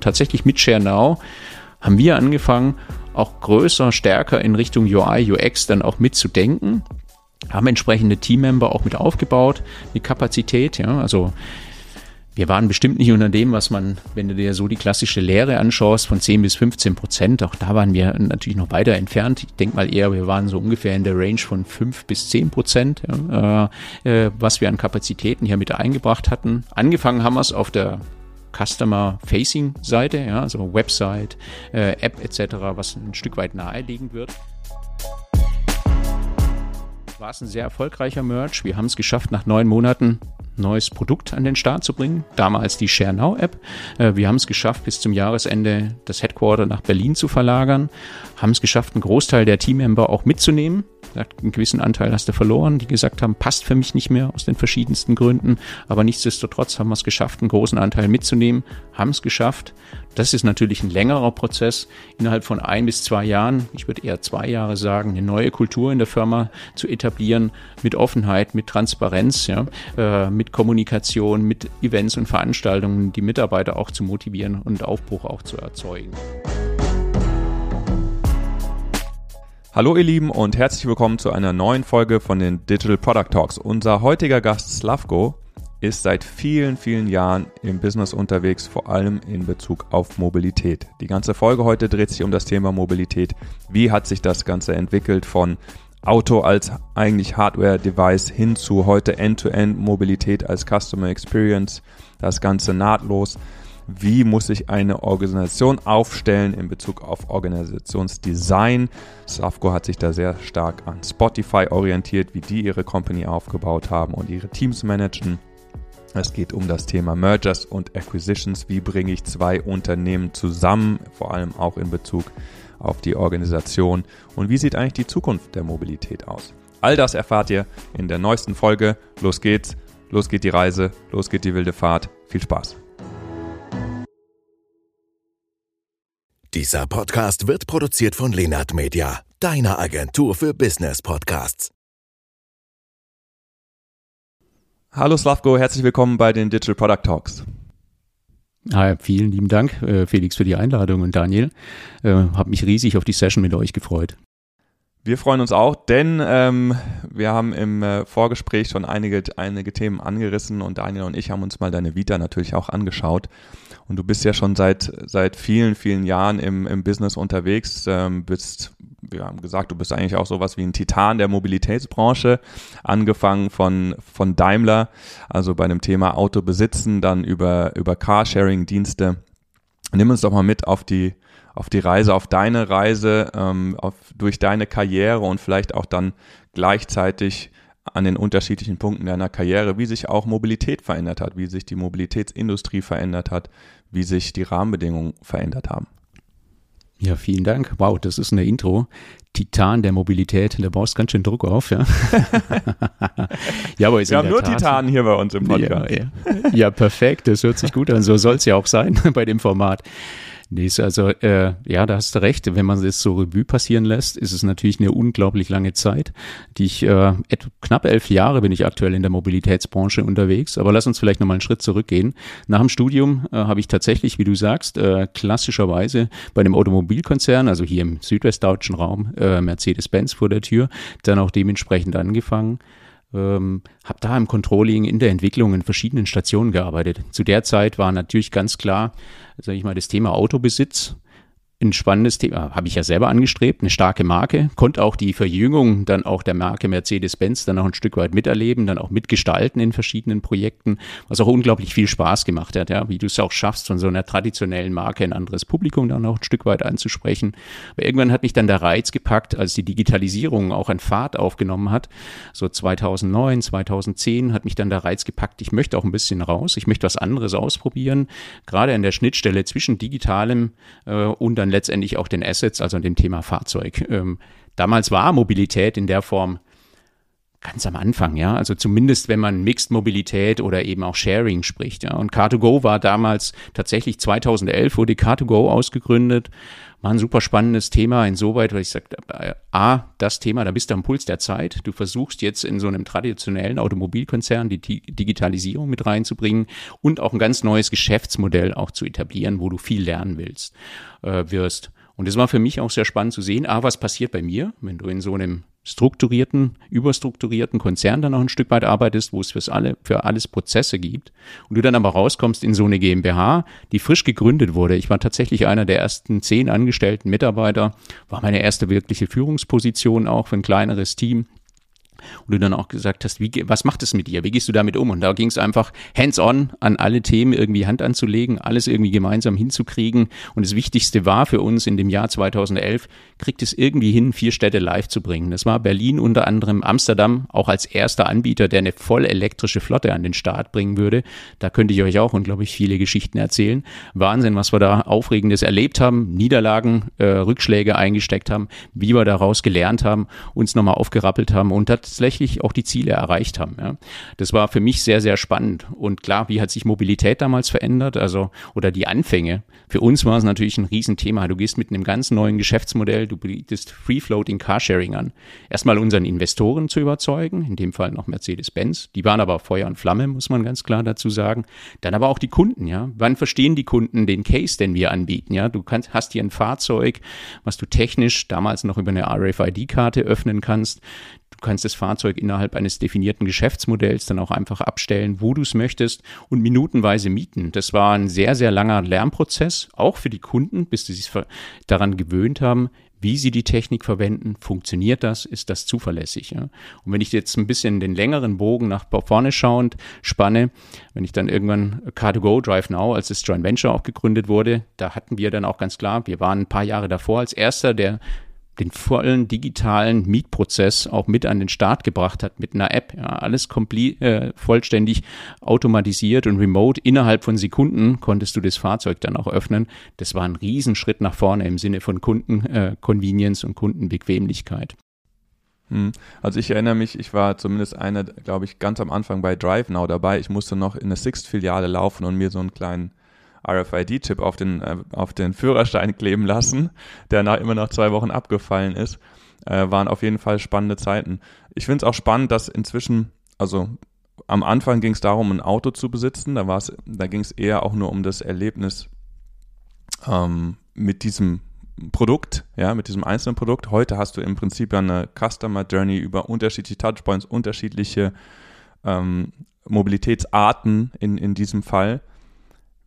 tatsächlich mit ShareNow haben wir angefangen, auch größer, stärker in Richtung UI, UX dann auch mitzudenken haben entsprechende Teammember auch mit aufgebaut, mit Kapazität, ja, also wir waren bestimmt nicht unter dem, was man, wenn du dir so die klassische Lehre anschaust, von 10 bis 15 Prozent, auch da waren wir natürlich noch weiter entfernt. Ich denke mal eher, wir waren so ungefähr in der Range von 5 bis 10 Prozent, ja, äh, äh, was wir an Kapazitäten hier mit eingebracht hatten. Angefangen haben wir es auf der Customer-Facing-Seite, ja, also Website, äh, App etc., was ein Stück weit naheliegend wird war es ein sehr erfolgreicher Merch. Wir haben es geschafft, nach neun Monaten neues Produkt an den Start zu bringen. Damals die Share Now App. Äh, wir haben es geschafft, bis zum Jahresende das Headquarter nach Berlin zu verlagern. Haben es geschafft, einen Großteil der Teammember auch mitzunehmen. Einen gewissen Anteil hast du verloren, die gesagt haben, passt für mich nicht mehr aus den verschiedensten Gründen. Aber nichtsdestotrotz haben wir es geschafft, einen großen Anteil mitzunehmen, haben es geschafft. Das ist natürlich ein längerer Prozess, innerhalb von ein bis zwei Jahren, ich würde eher zwei Jahre sagen, eine neue Kultur in der Firma zu etablieren, mit Offenheit, mit Transparenz, ja, äh, Kommunikation, mit Events und Veranstaltungen, die Mitarbeiter auch zu motivieren und Aufbruch auch zu erzeugen. Hallo ihr Lieben und herzlich willkommen zu einer neuen Folge von den Digital Product Talks. Unser heutiger Gast Slavko ist seit vielen, vielen Jahren im Business unterwegs, vor allem in Bezug auf Mobilität. Die ganze Folge heute dreht sich um das Thema Mobilität. Wie hat sich das Ganze entwickelt von Auto als eigentlich Hardware-Device hin zu heute End-to-End-Mobilität als Customer Experience, das Ganze nahtlos. Wie muss sich eine Organisation aufstellen in Bezug auf Organisationsdesign? Safco hat sich da sehr stark an Spotify orientiert, wie die ihre Company aufgebaut haben und ihre Teams managen. Es geht um das Thema Mergers und Acquisitions. Wie bringe ich zwei Unternehmen zusammen, vor allem auch in Bezug auf die Organisation? Und wie sieht eigentlich die Zukunft der Mobilität aus? All das erfahrt ihr in der neuesten Folge. Los geht's, los geht die Reise, los geht die wilde Fahrt. Viel Spaß! Dieser Podcast wird produziert von Lenart Media, deiner Agentur für Business Podcasts. Hallo Slavko, herzlich willkommen bei den Digital Product Talks. Ja, vielen lieben Dank, äh, Felix, für die Einladung und Daniel. Äh, Habe mich riesig auf die Session mit euch gefreut. Wir freuen uns auch, denn ähm, wir haben im äh, Vorgespräch schon einige, einige Themen angerissen und Daniel und ich haben uns mal deine Vita natürlich auch angeschaut. Und du bist ja schon seit, seit vielen, vielen Jahren im, im Business unterwegs, ähm, bist, wir haben gesagt, du bist eigentlich auch sowas wie ein Titan der Mobilitätsbranche, angefangen von, von Daimler, also bei dem Thema Auto besitzen, dann über, über Carsharing-Dienste. Nimm uns doch mal mit auf die, auf die Reise, auf deine Reise, ähm, auf, durch deine Karriere und vielleicht auch dann gleichzeitig an den unterschiedlichen Punkten deiner Karriere, wie sich auch Mobilität verändert hat, wie sich die Mobilitätsindustrie verändert hat, wie sich die Rahmenbedingungen verändert haben. Ja, vielen Dank. Wow, das ist eine Intro. Titan der Mobilität, da baust ganz schön Druck auf, ja. ja, aber ist Wir haben nur Tat, Titanen hier bei uns im Podcast. Ja, ja. ja, perfekt, das hört sich gut an. So soll es ja auch sein bei dem Format. Nee, ist also, äh, ja, da hast du recht. Wenn man das so Revue passieren lässt, ist es natürlich eine unglaublich lange Zeit. Die ich, äh, knapp elf Jahre bin ich aktuell in der Mobilitätsbranche unterwegs. Aber lass uns vielleicht nochmal einen Schritt zurückgehen. Nach dem Studium äh, habe ich tatsächlich, wie du sagst, äh, klassischerweise bei einem Automobilkonzern, also hier im südwestdeutschen Raum, äh, Mercedes-Benz vor der Tür, dann auch dementsprechend angefangen. Ähm, habe da im Controlling, in der Entwicklung in verschiedenen Stationen gearbeitet. Zu der Zeit war natürlich ganz klar, sage ich mal, das Thema Autobesitz ein spannendes Thema, habe ich ja selber angestrebt, eine starke Marke, konnte auch die Verjüngung dann auch der Marke Mercedes-Benz dann auch ein Stück weit miterleben, dann auch mitgestalten in verschiedenen Projekten, was auch unglaublich viel Spaß gemacht hat, ja, wie du es auch schaffst, von so einer traditionellen Marke ein anderes Publikum dann auch ein Stück weit anzusprechen. Aber irgendwann hat mich dann der Reiz gepackt, als die Digitalisierung auch an Fahrt aufgenommen hat, so 2009, 2010 hat mich dann der Reiz gepackt, ich möchte auch ein bisschen raus, ich möchte was anderes ausprobieren, gerade an der Schnittstelle zwischen digitalem äh, und dann letztendlich auch den Assets, also dem Thema Fahrzeug. Ähm, damals war Mobilität in der Form ganz am Anfang, ja. Also zumindest, wenn man Mixed Mobilität oder eben auch Sharing spricht, ja. Und Car2Go war damals tatsächlich 2011 wurde Car2Go ausgegründet. War ein super spannendes Thema insoweit, weil ich sagte, äh, A, das Thema, da bist du am Puls der Zeit. Du versuchst jetzt in so einem traditionellen Automobilkonzern die Digitalisierung mit reinzubringen und auch ein ganz neues Geschäftsmodell auch zu etablieren, wo du viel lernen willst, äh, wirst. Und es war für mich auch sehr spannend zu sehen, ah, was passiert bei mir, wenn du in so einem strukturierten, überstrukturierten Konzern dann noch ein Stück weit arbeitest, wo es fürs alle, für alles Prozesse gibt und du dann aber rauskommst in so eine GmbH, die frisch gegründet wurde. Ich war tatsächlich einer der ersten zehn angestellten Mitarbeiter, war meine erste wirkliche Führungsposition auch für ein kleineres Team und du dann auch gesagt hast, wie, was macht es mit dir? Wie gehst du damit um? Und da ging es einfach hands-on an alle Themen irgendwie Hand anzulegen, alles irgendwie gemeinsam hinzukriegen. Und das Wichtigste war für uns in dem Jahr 2011, kriegt es irgendwie hin, vier Städte live zu bringen. Das war Berlin unter anderem, Amsterdam auch als erster Anbieter, der eine voll elektrische Flotte an den Start bringen würde. Da könnte ich euch auch unglaublich viele Geschichten erzählen. Wahnsinn, was wir da Aufregendes erlebt haben, Niederlagen, äh, Rückschläge eingesteckt haben, wie wir daraus gelernt haben, uns nochmal aufgerappelt haben und hat tatsächlich auch die Ziele erreicht haben. Ja. Das war für mich sehr, sehr spannend. Und klar, wie hat sich Mobilität damals verändert? Also, oder die Anfänge. Für uns war es natürlich ein Riesenthema. Du gehst mit einem ganz neuen Geschäftsmodell, du bietest Free-Floating Carsharing an. Erstmal unseren Investoren zu überzeugen, in dem Fall noch Mercedes-Benz. Die waren aber Feuer und Flamme, muss man ganz klar dazu sagen. Dann aber auch die Kunden, ja. Wann verstehen die Kunden den Case, den wir anbieten, ja? Du kannst, hast hier ein Fahrzeug, was du technisch damals noch über eine RFID-Karte öffnen kannst. Du kannst das Fahrzeug innerhalb eines definierten Geschäftsmodells dann auch einfach abstellen, wo du es möchtest und minutenweise mieten. Das war ein sehr, sehr langer Lernprozess, auch für die Kunden, bis sie sich daran gewöhnt haben, wie sie die Technik verwenden, funktioniert das, ist das zuverlässig. Ja? Und wenn ich jetzt ein bisschen den längeren Bogen nach vorne schauend spanne, wenn ich dann irgendwann Car2Go Drive Now, als das Joint Venture auch gegründet wurde, da hatten wir dann auch ganz klar, wir waren ein paar Jahre davor als erster, der den vollen digitalen Mietprozess auch mit an den Start gebracht hat mit einer App. Ja, alles komplett, äh, vollständig automatisiert und remote. Innerhalb von Sekunden konntest du das Fahrzeug dann auch öffnen. Das war ein Riesenschritt nach vorne im Sinne von Kundenconvenience äh, und Kundenbequemlichkeit. Hm. Also ich erinnere mich, ich war zumindest einer, glaube ich, ganz am Anfang bei DriveNow dabei. Ich musste noch in eine Sixt-Filiale laufen und mir so einen kleinen RFID-Chip auf den, äh, auf den Führerschein kleben lassen, der nach, immer nach zwei Wochen abgefallen ist. Äh, waren auf jeden Fall spannende Zeiten. Ich finde es auch spannend, dass inzwischen, also am Anfang ging es darum, ein Auto zu besitzen. Da, da ging es eher auch nur um das Erlebnis ähm, mit diesem Produkt, ja, mit diesem einzelnen Produkt. Heute hast du im Prinzip eine Customer Journey über unterschiedliche Touchpoints, unterschiedliche ähm, Mobilitätsarten in, in diesem Fall.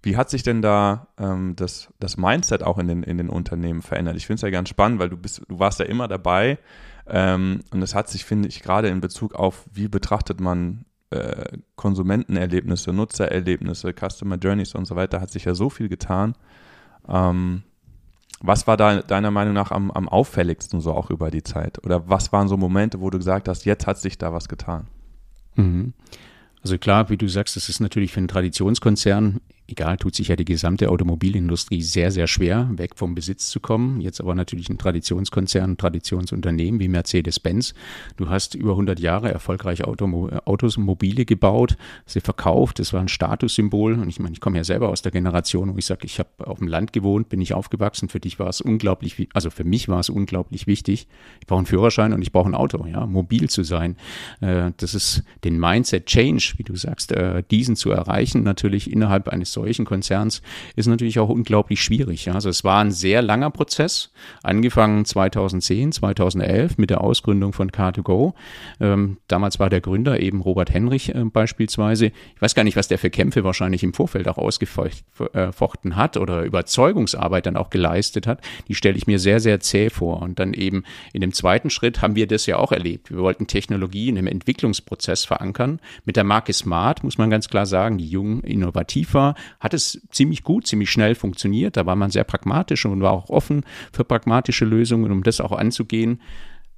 Wie hat sich denn da ähm, das, das Mindset auch in den, in den Unternehmen verändert? Ich finde es ja ganz spannend, weil du bist, du warst ja immer dabei ähm, und es hat sich, finde ich, gerade in Bezug auf, wie betrachtet man äh, Konsumentenerlebnisse, Nutzererlebnisse, Customer Journeys und so weiter, hat sich ja so viel getan. Ähm, was war da deiner Meinung nach am, am auffälligsten so auch über die Zeit? Oder was waren so Momente, wo du gesagt hast, jetzt hat sich da was getan? Mhm. Also klar, wie du sagst, das ist natürlich für einen Traditionskonzern egal, tut sich ja die gesamte Automobilindustrie sehr, sehr schwer, weg vom Besitz zu kommen. Jetzt aber natürlich ein Traditionskonzern, ein Traditionsunternehmen wie Mercedes-Benz. Du hast über 100 Jahre erfolgreich Automo Autos, Mobile gebaut, sie verkauft. Das war ein Statussymbol. Und ich meine, ich komme ja selber aus der Generation, wo ich sage, ich habe auf dem Land gewohnt, bin ich aufgewachsen. Für dich war es unglaublich, also für mich war es unglaublich wichtig. Ich brauche einen Führerschein und ich brauche ein Auto, ja, mobil zu sein. Äh, das ist den Mindset Change, wie du sagst, äh, diesen zu erreichen, natürlich innerhalb eines solchen Konzerns ist natürlich auch unglaublich schwierig. Also es war ein sehr langer Prozess, angefangen 2010, 2011 mit der Ausgründung von Car2Go. Ähm, damals war der Gründer eben Robert Henrich äh, beispielsweise. Ich weiß gar nicht, was der für Kämpfe wahrscheinlich im Vorfeld auch ausgefochten äh, hat oder Überzeugungsarbeit dann auch geleistet hat. Die stelle ich mir sehr, sehr zäh vor. Und dann eben in dem zweiten Schritt haben wir das ja auch erlebt. Wir wollten Technologie in einem Entwicklungsprozess verankern. Mit der Marke Smart muss man ganz klar sagen, die jung innovativ war, hat es ziemlich gut, ziemlich schnell funktioniert. Da war man sehr pragmatisch und war auch offen für pragmatische Lösungen, um das auch anzugehen.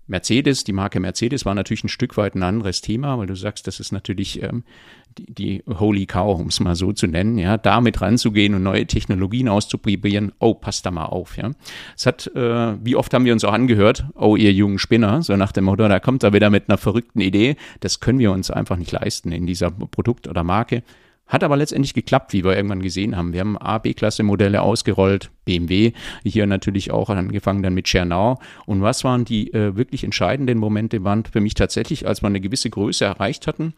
Mercedes, die Marke Mercedes war natürlich ein Stück weit ein anderes Thema, weil du sagst, das ist natürlich ähm, die, die Holy Cow, um es mal so zu nennen, ja, damit ranzugehen und neue Technologien auszuprobieren. Oh, passt da mal auf, ja. Es hat, äh, wie oft haben wir uns auch angehört, oh, ihr jungen Spinner, so nach dem Motto, da kommt er wieder mit einer verrückten Idee. Das können wir uns einfach nicht leisten in dieser Produkt oder Marke. Hat aber letztendlich geklappt, wie wir irgendwann gesehen haben. Wir haben A, B-Klasse-Modelle ausgerollt, BMW, hier natürlich auch angefangen dann mit Schernau. Und was waren die äh, wirklich entscheidenden Momente, waren für mich tatsächlich, als wir eine gewisse Größe erreicht hatten,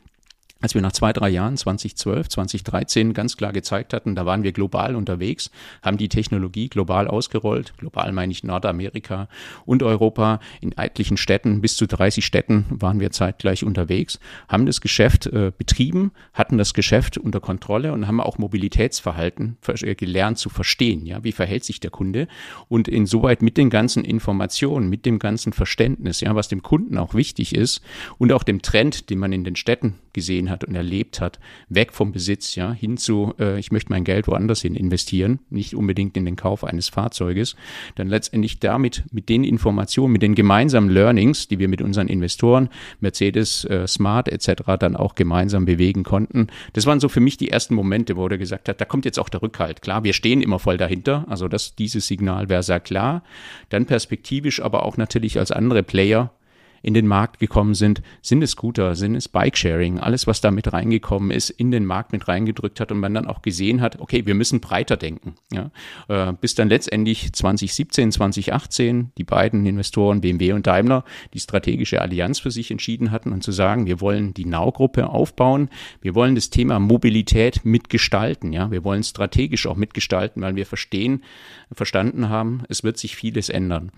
als wir nach zwei, drei Jahren, 2012, 2013, ganz klar gezeigt hatten, da waren wir global unterwegs, haben die Technologie global ausgerollt. Global meine ich Nordamerika und Europa. In etlichen Städten, bis zu 30 Städten waren wir zeitgleich unterwegs, haben das Geschäft äh, betrieben, hatten das Geschäft unter Kontrolle und haben auch Mobilitätsverhalten äh, gelernt zu verstehen. Ja, wie verhält sich der Kunde? Und insoweit mit den ganzen Informationen, mit dem ganzen Verständnis, ja, was dem Kunden auch wichtig ist und auch dem Trend, den man in den Städten gesehen hat und erlebt hat, weg vom Besitz, ja, hin zu, äh, ich möchte mein Geld woanders hin investieren, nicht unbedingt in den Kauf eines Fahrzeuges, dann letztendlich damit, mit den Informationen, mit den gemeinsamen Learnings, die wir mit unseren Investoren, Mercedes, äh, Smart etc. dann auch gemeinsam bewegen konnten. Das waren so für mich die ersten Momente, wo er gesagt hat, da kommt jetzt auch der Rückhalt. Klar, wir stehen immer voll dahinter, also das, dieses Signal wäre sehr klar. Dann perspektivisch aber auch natürlich als andere Player in den Markt gekommen sind, sind es Scooter, sind es Bike-Sharing, alles, was da mit reingekommen ist, in den Markt mit reingedrückt hat und man dann auch gesehen hat, okay, wir müssen breiter denken. Ja? Äh, bis dann letztendlich 2017, 2018 die beiden Investoren BMW und Daimler die strategische Allianz für sich entschieden hatten und zu sagen, wir wollen die Now-Gruppe aufbauen, wir wollen das Thema Mobilität mitgestalten, ja, wir wollen strategisch auch mitgestalten, weil wir verstehen, verstanden haben, es wird sich vieles ändern.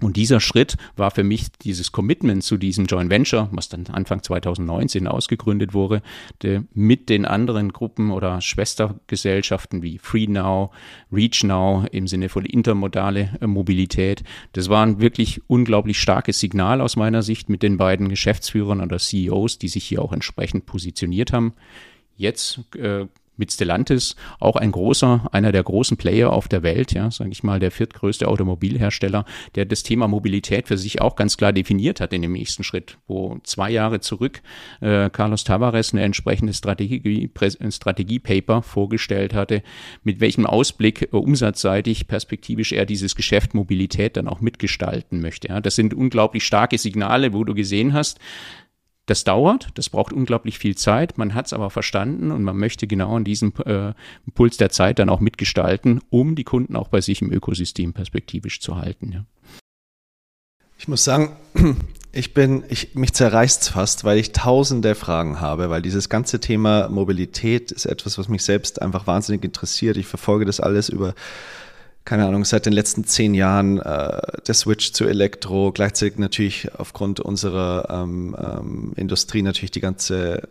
Und dieser Schritt war für mich dieses Commitment zu diesem Joint Venture, was dann Anfang 2019 ausgegründet wurde, mit den anderen Gruppen oder Schwestergesellschaften wie FreeNow, ReachNow im Sinne von intermodale äh, Mobilität. Das war ein wirklich unglaublich starkes Signal aus meiner Sicht mit den beiden Geschäftsführern oder CEOs, die sich hier auch entsprechend positioniert haben. Jetzt äh, mit Stellantis auch ein großer, einer der großen Player auf der Welt, ja, sage ich mal, der viertgrößte Automobilhersteller, der das Thema Mobilität für sich auch ganz klar definiert hat in dem nächsten Schritt, wo zwei Jahre zurück äh, Carlos Tavares eine entsprechende Strategie, Strategiepaper vorgestellt hatte, mit welchem Ausblick äh, umsatzseitig perspektivisch er dieses Geschäft Mobilität dann auch mitgestalten möchte. Ja. Das sind unglaublich starke Signale, wo du gesehen hast, das dauert, das braucht unglaublich viel Zeit. Man hat es aber verstanden und man möchte genau an diesem äh, Puls der Zeit dann auch mitgestalten, um die Kunden auch bei sich im Ökosystem perspektivisch zu halten. Ja. Ich muss sagen, ich bin, ich, mich zerreißt fast, weil ich tausende Fragen habe, weil dieses ganze Thema Mobilität ist etwas, was mich selbst einfach wahnsinnig interessiert. Ich verfolge das alles über keine Ahnung, seit den letzten zehn Jahren äh, der Switch zu Elektro, gleichzeitig natürlich aufgrund unserer ähm, ähm, Industrie natürlich die ganze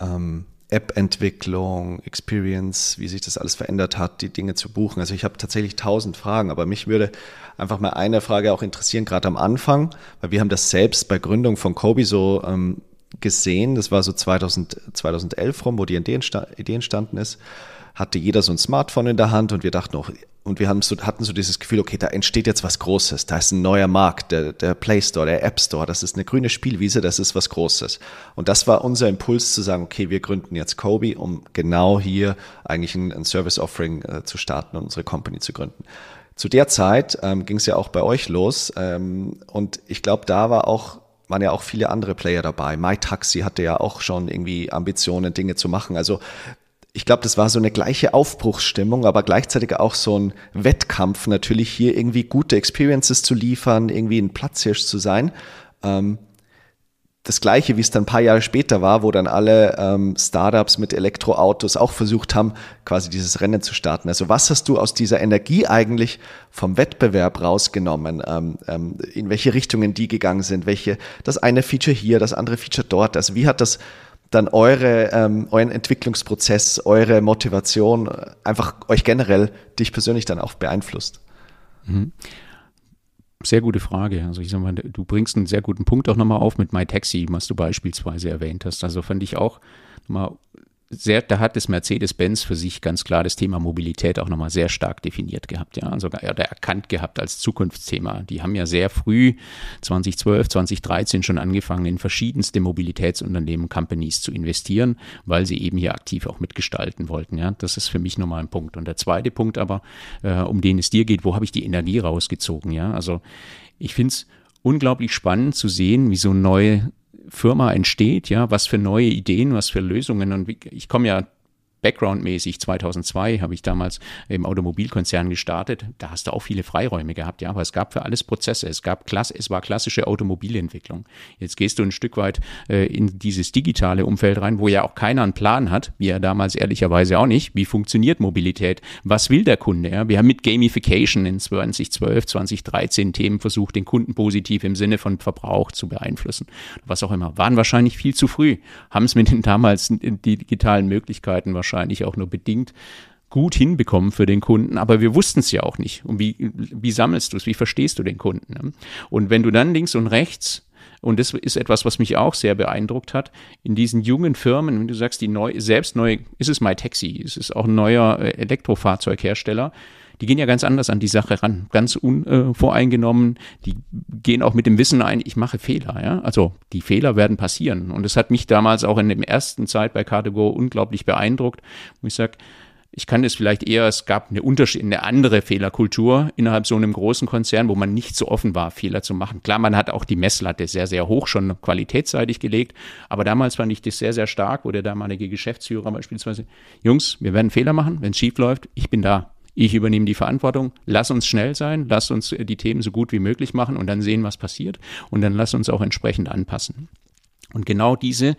ähm, App-Entwicklung, Experience, wie sich das alles verändert hat, die Dinge zu buchen. Also ich habe tatsächlich tausend Fragen, aber mich würde einfach mal eine Frage auch interessieren, gerade am Anfang, weil wir haben das selbst bei Gründung von Kobi so ähm, gesehen, das war so 2000, 2011 rum, wo die Idee entstanden ist hatte jeder so ein Smartphone in der Hand und wir dachten auch, und wir haben so, hatten so dieses Gefühl, okay, da entsteht jetzt was Großes, da ist ein neuer Markt, der, der Play Store, der App Store, das ist eine grüne Spielwiese, das ist was Großes. Und das war unser Impuls zu sagen, okay, wir gründen jetzt Kobe, um genau hier eigentlich ein, ein Service Offering äh, zu starten und unsere Company zu gründen. Zu der Zeit ähm, ging es ja auch bei euch los ähm, und ich glaube, da war auch waren ja auch viele andere Player dabei. MyTaxi hatte ja auch schon irgendwie Ambitionen, Dinge zu machen. Also ich glaube, das war so eine gleiche Aufbruchsstimmung, aber gleichzeitig auch so ein Wettkampf, natürlich hier irgendwie gute Experiences zu liefern, irgendwie ein Platzhirsch zu sein. Ähm, das gleiche, wie es dann ein paar Jahre später war, wo dann alle ähm, Startups mit Elektroautos auch versucht haben, quasi dieses Rennen zu starten. Also was hast du aus dieser Energie eigentlich vom Wettbewerb rausgenommen? Ähm, ähm, in welche Richtungen die gegangen sind? Welche, das eine Feature hier, das andere Feature dort. Also wie hat das dann eure, ähm, euren Entwicklungsprozess, eure Motivation, einfach euch generell, dich persönlich dann auch beeinflusst? Mhm. Sehr gute Frage. Also ich sag mal, du bringst einen sehr guten Punkt auch nochmal auf mit MyTaxi, was du beispielsweise erwähnt hast. Also fand ich auch mal sehr, da hat es Mercedes-Benz für sich ganz klar das Thema Mobilität auch nochmal sehr stark definiert gehabt, ja, sogar oder erkannt gehabt als Zukunftsthema. Die haben ja sehr früh 2012, 2013 schon angefangen, in verschiedenste Mobilitätsunternehmen, Companies zu investieren, weil sie eben hier aktiv auch mitgestalten wollten, ja. Das ist für mich nochmal ein Punkt. Und der zweite Punkt aber, äh, um den es dir geht, wo habe ich die Energie rausgezogen, ja? Also ich finde es unglaublich spannend zu sehen, wie so neue Firma entsteht, ja, was für neue Ideen, was für Lösungen. Und ich komme ja Background-mäßig, 2002 habe ich damals im Automobilkonzern gestartet. Da hast du auch viele Freiräume gehabt, ja, aber es gab für alles Prozesse. Es gab Klasse, es war klassische Automobilentwicklung. Jetzt gehst du ein Stück weit äh, in dieses digitale Umfeld rein, wo ja auch keiner einen Plan hat, wie er damals ehrlicherweise auch nicht. Wie funktioniert Mobilität? Was will der Kunde? Ja? Wir haben mit Gamification in 2012, 2013 Themen versucht, den Kunden positiv im Sinne von Verbrauch zu beeinflussen. Was auch immer. Waren wahrscheinlich viel zu früh. Haben es mit den damals digitalen Möglichkeiten wahrscheinlich wahrscheinlich auch nur bedingt gut hinbekommen für den Kunden, aber wir wussten es ja auch nicht. Und wie, wie sammelst du es? Wie verstehst du den Kunden? Und wenn du dann links und rechts und das ist etwas, was mich auch sehr beeindruckt hat. In diesen jungen Firmen, wenn du sagst, die neu, selbst neu, ist es MyTaxi, ist es auch ein neuer äh, Elektrofahrzeughersteller, die gehen ja ganz anders an die Sache ran, ganz unvoreingenommen. Die gehen auch mit dem Wissen ein, ich mache Fehler. Ja? Also die Fehler werden passieren. Und das hat mich damals auch in der ersten Zeit bei Cartego unglaublich beeindruckt, wo ich sage, ich kann es vielleicht eher, es gab eine Unterschied, eine andere Fehlerkultur innerhalb so einem großen Konzern, wo man nicht so offen war, Fehler zu machen. Klar, man hat auch die Messlatte sehr, sehr hoch schon qualitätsseitig gelegt, aber damals fand ich das sehr, sehr stark, wo der damalige Geschäftsführer beispielsweise, Jungs, wir werden Fehler machen, wenn es schief läuft, ich bin da. Ich übernehme die Verantwortung. Lass uns schnell sein. Lass uns die Themen so gut wie möglich machen und dann sehen, was passiert. Und dann lass uns auch entsprechend anpassen. Und genau diese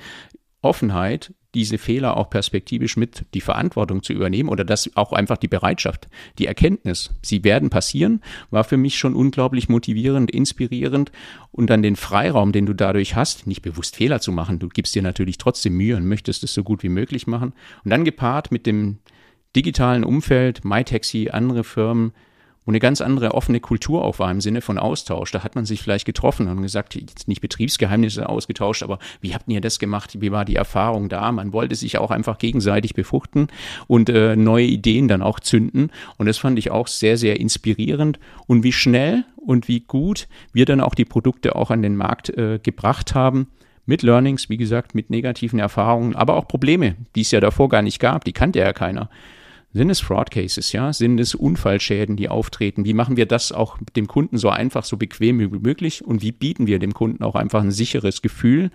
Offenheit, diese Fehler auch perspektivisch mit die Verantwortung zu übernehmen oder das auch einfach die Bereitschaft, die Erkenntnis, sie werden passieren, war für mich schon unglaublich motivierend, inspirierend und dann den Freiraum, den du dadurch hast, nicht bewusst Fehler zu machen. Du gibst dir natürlich trotzdem Mühe und möchtest es so gut wie möglich machen. Und dann gepaart mit dem digitalen Umfeld, MyTaxi, andere Firmen, wo eine ganz andere offene Kultur auch war im Sinne von Austausch. Da hat man sich vielleicht getroffen und gesagt, jetzt nicht Betriebsgeheimnisse ausgetauscht, aber wie habt ihr das gemacht? Wie war die Erfahrung da? Man wollte sich auch einfach gegenseitig befruchten und äh, neue Ideen dann auch zünden. Und das fand ich auch sehr, sehr inspirierend. Und wie schnell und wie gut wir dann auch die Produkte auch an den Markt äh, gebracht haben mit Learnings, wie gesagt, mit negativen Erfahrungen, aber auch Probleme, die es ja davor gar nicht gab, die kannte ja keiner. Sind es Fraud Cases, ja? Sind es Unfallschäden, die auftreten? Wie machen wir das auch dem Kunden so einfach, so bequem wie möglich? Und wie bieten wir dem Kunden auch einfach ein sicheres Gefühl,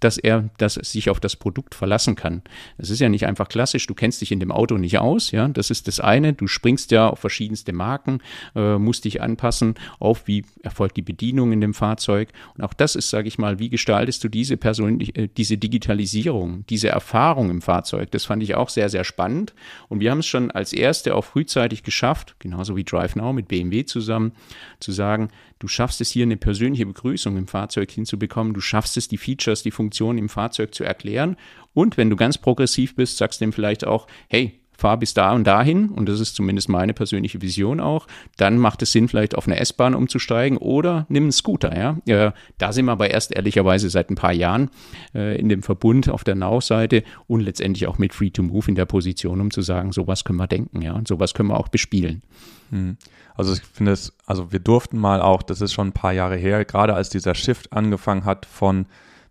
dass er dass sich auf das Produkt verlassen kann. Es ist ja nicht einfach klassisch, du kennst dich in dem Auto nicht aus, ja, das ist das eine, du springst ja auf verschiedenste Marken, äh, musst dich anpassen auf, wie erfolgt die Bedienung in dem Fahrzeug. Und auch das ist, sage ich mal, wie gestaltest du diese persönlich, äh, diese Digitalisierung, diese Erfahrung im Fahrzeug, das fand ich auch sehr, sehr spannend. Und wir haben es schon als erste auch frühzeitig geschafft, genauso wie Drive Now mit BMW zusammen, zu sagen, du schaffst es hier eine persönliche Begrüßung im Fahrzeug hinzubekommen, du schaffst es, die Features, die Funktionen im Fahrzeug zu erklären. Und wenn du ganz progressiv bist, sagst du dem vielleicht auch, hey, fahr bis da und dahin, und das ist zumindest meine persönliche Vision auch, dann macht es Sinn, vielleicht auf eine S-Bahn umzusteigen oder nimm einen Scooter, ja. Äh, da sind wir aber erst ehrlicherweise seit ein paar Jahren äh, in dem Verbund auf der Now-Seite und letztendlich auch mit Free to Move in der Position, um zu sagen, sowas können wir denken, ja, und sowas können wir auch bespielen. Hm. Also ich finde es, also wir durften mal auch, das ist schon ein paar Jahre her, gerade als dieser Shift angefangen hat von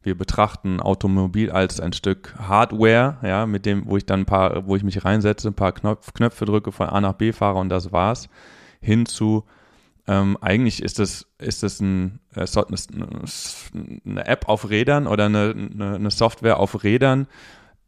wir betrachten Automobil als ein Stück Hardware, ja, mit dem, wo ich dann ein paar, wo ich mich reinsetze, ein paar Knopf, Knöpfe drücke, von A nach B fahre und das war's, hin zu ähm, eigentlich ist das, ist das ein, äh, eine App auf Rädern oder eine, eine Software auf Rädern,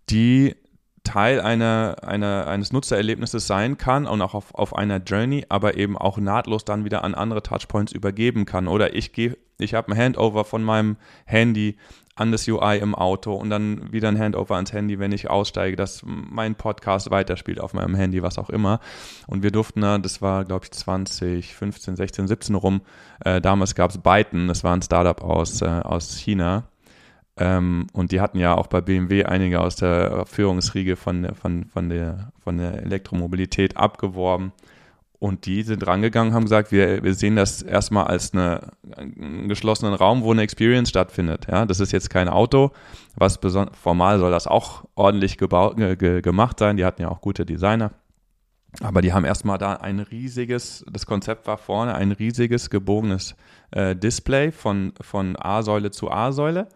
die Teil einer, einer, eines Nutzererlebnisses sein kann und auch auf, auf einer Journey, aber eben auch nahtlos dann wieder an andere Touchpoints übergeben kann. Oder ich gehe, ich habe ein Handover von meinem Handy an das UI im Auto und dann wieder ein Handover ans Handy, wenn ich aussteige, dass mein Podcast weiterspielt auf meinem Handy, was auch immer. Und wir durften, das war glaube ich 2015, 16, 17 rum, äh, damals gab es Byton, das war ein Startup aus, äh, aus China ähm, und die hatten ja auch bei BMW einige aus der Führungsriege von, von, von, der, von der Elektromobilität abgeworben. Und die sind rangegangen, haben gesagt, wir, wir sehen das erstmal als eine, einen geschlossenen Raum, wo eine Experience stattfindet. Ja, das ist jetzt kein Auto, was formal soll das auch ordentlich gebaut, ge gemacht sein. Die hatten ja auch gute Designer. Aber die haben erstmal da ein riesiges, das Konzept war vorne ein riesiges gebogenes äh, Display von, von A-Säule zu A-Säule.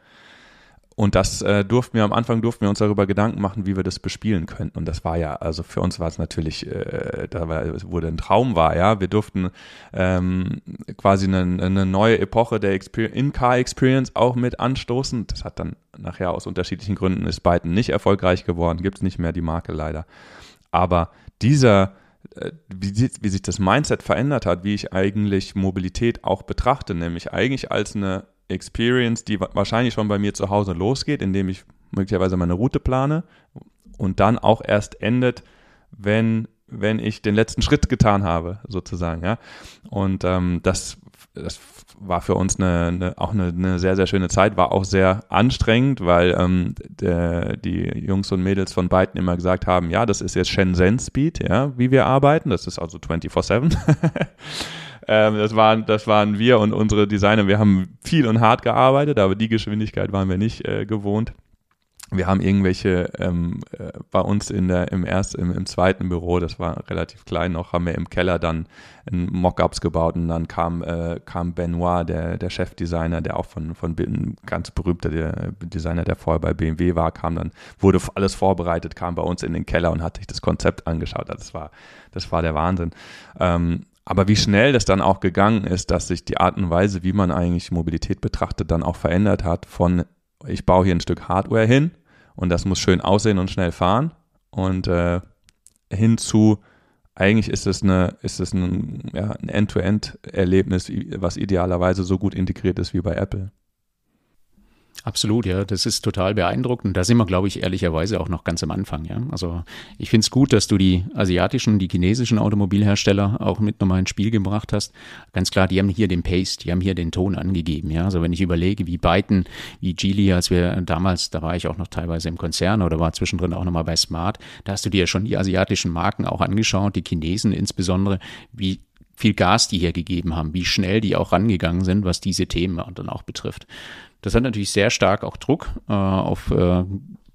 Und das äh, durften wir am Anfang durften wir uns darüber Gedanken machen, wie wir das bespielen könnten. Und das war ja, also für uns war es natürlich, äh, da war, wurde ein Traum war, ja. Wir durften ähm, quasi eine, eine neue Epoche der In-Car-Experience auch mit anstoßen. Das hat dann nachher aus unterschiedlichen Gründen ist Byton nicht erfolgreich geworden, gibt es nicht mehr die Marke leider. Aber dieser äh, wie, wie, sich das Mindset verändert hat, wie ich eigentlich Mobilität auch betrachte, nämlich eigentlich als eine Experience, die wahrscheinlich schon bei mir zu Hause losgeht, indem ich möglicherweise meine Route plane und dann auch erst endet, wenn, wenn ich den letzten Schritt getan habe, sozusagen. Ja? Und ähm, das, das war für uns eine, eine auch eine, eine, sehr, sehr schöne Zeit, war auch sehr anstrengend, weil ähm, der, die Jungs und Mädels von beiden immer gesagt haben, ja, das ist jetzt Shenzhen Speed, ja, wie wir arbeiten, das ist also 24-7. Ähm, das, waren, das waren wir und unsere Designer. Wir haben viel und hart gearbeitet, aber die Geschwindigkeit waren wir nicht äh, gewohnt. Wir haben irgendwelche ähm, äh, bei uns in der im ersten im, im, zweiten Büro, das war relativ klein noch, haben wir im Keller dann Mockups gebaut und dann kam äh, kam Benoit, der der Chefdesigner, der auch von von ein ganz berühmter der Designer, der vorher bei BMW war, kam dann wurde alles vorbereitet, kam bei uns in den Keller und hat sich das Konzept angeschaut. Also das war das war der Wahnsinn. Ähm, aber wie schnell das dann auch gegangen ist, dass sich die Art und Weise, wie man eigentlich Mobilität betrachtet, dann auch verändert hat von ich baue hier ein Stück Hardware hin und das muss schön aussehen und schnell fahren und äh, hin zu eigentlich ist es eine ist es ein ja, ein End-to-End-Erlebnis, was idealerweise so gut integriert ist wie bei Apple. Absolut, ja, das ist total beeindruckend. Da sind wir, glaube ich, ehrlicherweise auch noch ganz am Anfang, ja. Also ich finde es gut, dass du die asiatischen, die chinesischen Automobilhersteller auch mit nochmal ins Spiel gebracht hast. Ganz klar, die haben hier den Pace, die haben hier den Ton angegeben, ja. Also wenn ich überlege, wie Byton, wie Geely, als wir damals, da war ich auch noch teilweise im Konzern oder war zwischendrin auch nochmal bei Smart, da hast du dir ja schon die asiatischen Marken auch angeschaut, die Chinesen insbesondere, wie viel Gas die hier gegeben haben, wie schnell die auch rangegangen sind, was diese Themen dann auch betrifft. Das hat natürlich sehr stark auch Druck äh, auf äh,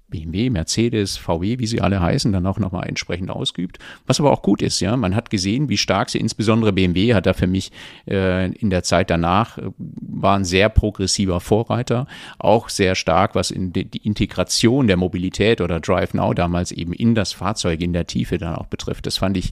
BMW, Mercedes, VW, wie sie alle heißen, dann auch nochmal entsprechend ausgeübt. Was aber auch gut ist, ja. Man hat gesehen, wie stark sie, insbesondere BMW hat da für mich äh, in der Zeit danach, äh, war ein sehr progressiver Vorreiter, auch sehr stark, was in die, die Integration der Mobilität oder Drive Now damals eben in das Fahrzeug in der Tiefe dann auch betrifft. Das fand ich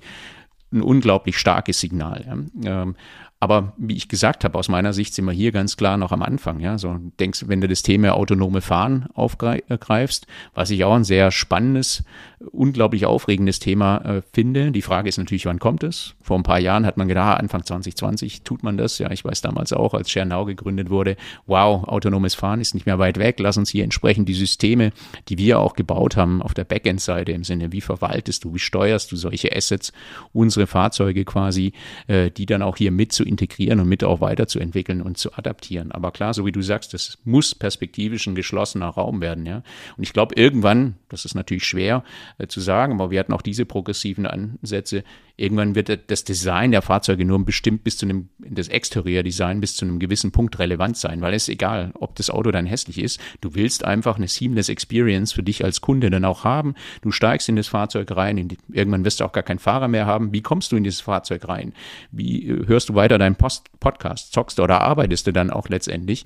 ein unglaublich starkes Signal. Ja. Ähm, aber wie ich gesagt habe, aus meiner Sicht sind wir hier ganz klar noch am Anfang. Ja, so denkst, wenn du das Thema autonome Fahren aufgreifst, was ich auch ein sehr spannendes, unglaublich aufregendes Thema äh, finde. Die Frage ist natürlich, wann kommt es? Vor ein paar Jahren hat man gedacht, ah, Anfang 2020 tut man das. Ja, ich weiß damals auch, als Schernau gegründet wurde, wow, autonomes Fahren ist nicht mehr weit weg. Lass uns hier entsprechend die Systeme, die wir auch gebaut haben, auf der Backend-Seite im Sinne, wie verwaltest du, wie steuerst du solche Assets, unsere Fahrzeuge quasi, äh, die dann auch hier mit zu integrieren und mit auch weiterzuentwickeln und zu adaptieren. Aber klar, so wie du sagst, das muss perspektivisch ein geschlossener Raum werden, ja. Und ich glaube, irgendwann, das ist natürlich schwer äh, zu sagen, aber wir hatten auch diese progressiven Ansätze, Irgendwann wird das Design der Fahrzeuge nur bestimmt bis zu einem, das Exterior-Design bis zu einem gewissen Punkt relevant sein, weil es egal, ob das Auto dann hässlich ist. Du willst einfach eine seamless Experience für dich als Kunde dann auch haben. Du steigst in das Fahrzeug rein, die, irgendwann wirst du auch gar keinen Fahrer mehr haben. Wie kommst du in dieses Fahrzeug rein? Wie äh, hörst du weiter deinen Post Podcast? Zockst du oder arbeitest du dann auch letztendlich?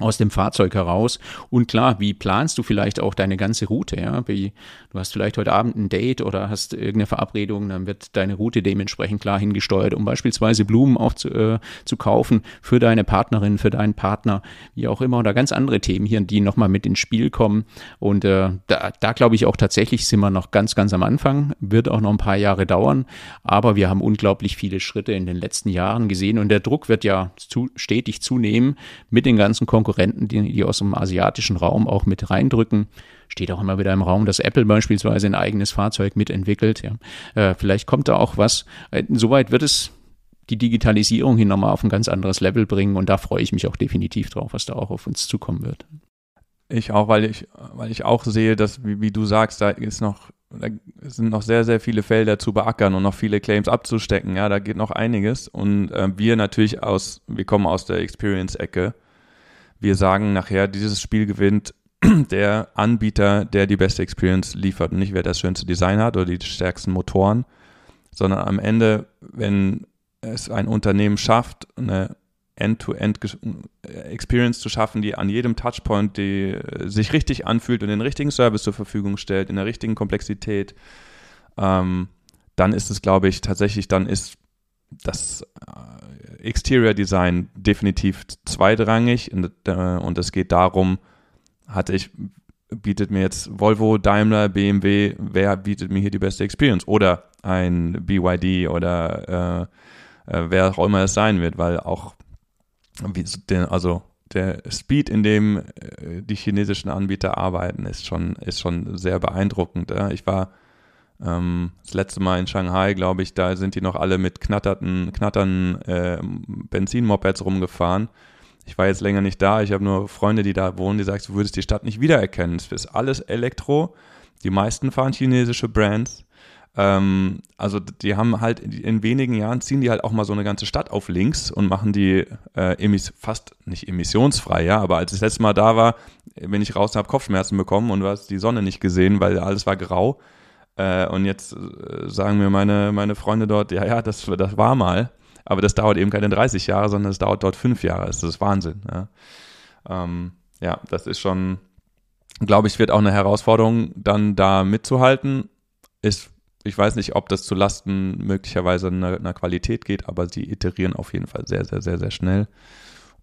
Aus dem Fahrzeug heraus. Und klar, wie planst du vielleicht auch deine ganze Route? Ja? Wie, du hast vielleicht heute Abend ein Date oder hast irgendeine Verabredung, dann wird deine Route dementsprechend klar hingesteuert, um beispielsweise Blumen auch zu, äh, zu kaufen für deine Partnerin, für deinen Partner, wie auch immer, oder ganz andere Themen hier, die nochmal mit ins Spiel kommen. Und äh, da, da glaube ich auch tatsächlich sind wir noch ganz, ganz am Anfang, wird auch noch ein paar Jahre dauern, aber wir haben unglaublich viele Schritte in den letzten Jahren gesehen und der Druck wird ja zu, stetig zunehmen mit den ganzen Konkurrenten Konkurrenten, die, die aus dem asiatischen Raum auch mit reindrücken. Steht auch immer wieder im Raum, dass Apple beispielsweise ein eigenes Fahrzeug mitentwickelt. Ja. Äh, vielleicht kommt da auch was. Äh, soweit wird es die Digitalisierung hin nochmal auf ein ganz anderes Level bringen und da freue ich mich auch definitiv drauf, was da auch auf uns zukommen wird. Ich auch, weil ich, weil ich auch sehe, dass, wie, wie du sagst, da ist noch da sind noch sehr, sehr viele Felder zu beackern und noch viele Claims abzustecken. Ja, da geht noch einiges. Und äh, wir natürlich aus, wir kommen aus der Experience-Ecke. Wir sagen nachher, dieses Spiel gewinnt der Anbieter, der die beste Experience liefert. Und nicht wer das schönste Design hat oder die stärksten Motoren, sondern am Ende, wenn es ein Unternehmen schafft, eine End-to-End-Experience zu schaffen, die an jedem Touchpoint die äh, sich richtig anfühlt und den richtigen Service zur Verfügung stellt, in der richtigen Komplexität, ähm, dann ist es, glaube ich, tatsächlich, dann ist das äh, Exterior Design definitiv zweitrangig und, äh, und es geht darum, hatte ich, bietet mir jetzt Volvo, Daimler, BMW, wer bietet mir hier die beste Experience? Oder ein BYD oder äh, äh, wer auch immer es sein wird, weil auch also der Speed, in dem äh, die chinesischen Anbieter arbeiten, ist schon, ist schon sehr beeindruckend. Ich war ähm, das letzte Mal in Shanghai, glaube ich, da sind die noch alle mit knatterten, knatternden äh, Benzinmopeds rumgefahren. Ich war jetzt länger nicht da, ich habe nur Freunde, die da wohnen, die sagen, du würdest die Stadt nicht wiedererkennen. Es ist alles Elektro. Die meisten fahren chinesische Brands. Ähm, also die haben halt in wenigen Jahren ziehen die halt auch mal so eine ganze Stadt auf links und machen die äh, fast nicht emissionsfrei, ja, aber als ich das letzte Mal da war, bin ich raus und habe Kopfschmerzen bekommen und du hast die Sonne nicht gesehen, weil alles war grau. Äh, und jetzt äh, sagen mir meine, meine Freunde dort, ja, ja, das, das war mal, aber das dauert eben keine 30 Jahre, sondern es dauert dort fünf Jahre. Das ist Wahnsinn. Ja, ähm, ja das ist schon, glaube ich, wird auch eine Herausforderung, dann da mitzuhalten. Ist ich weiß nicht, ob das zu Lasten möglicherweise einer, einer, Qualität geht, aber sie iterieren auf jeden Fall sehr, sehr, sehr, sehr schnell.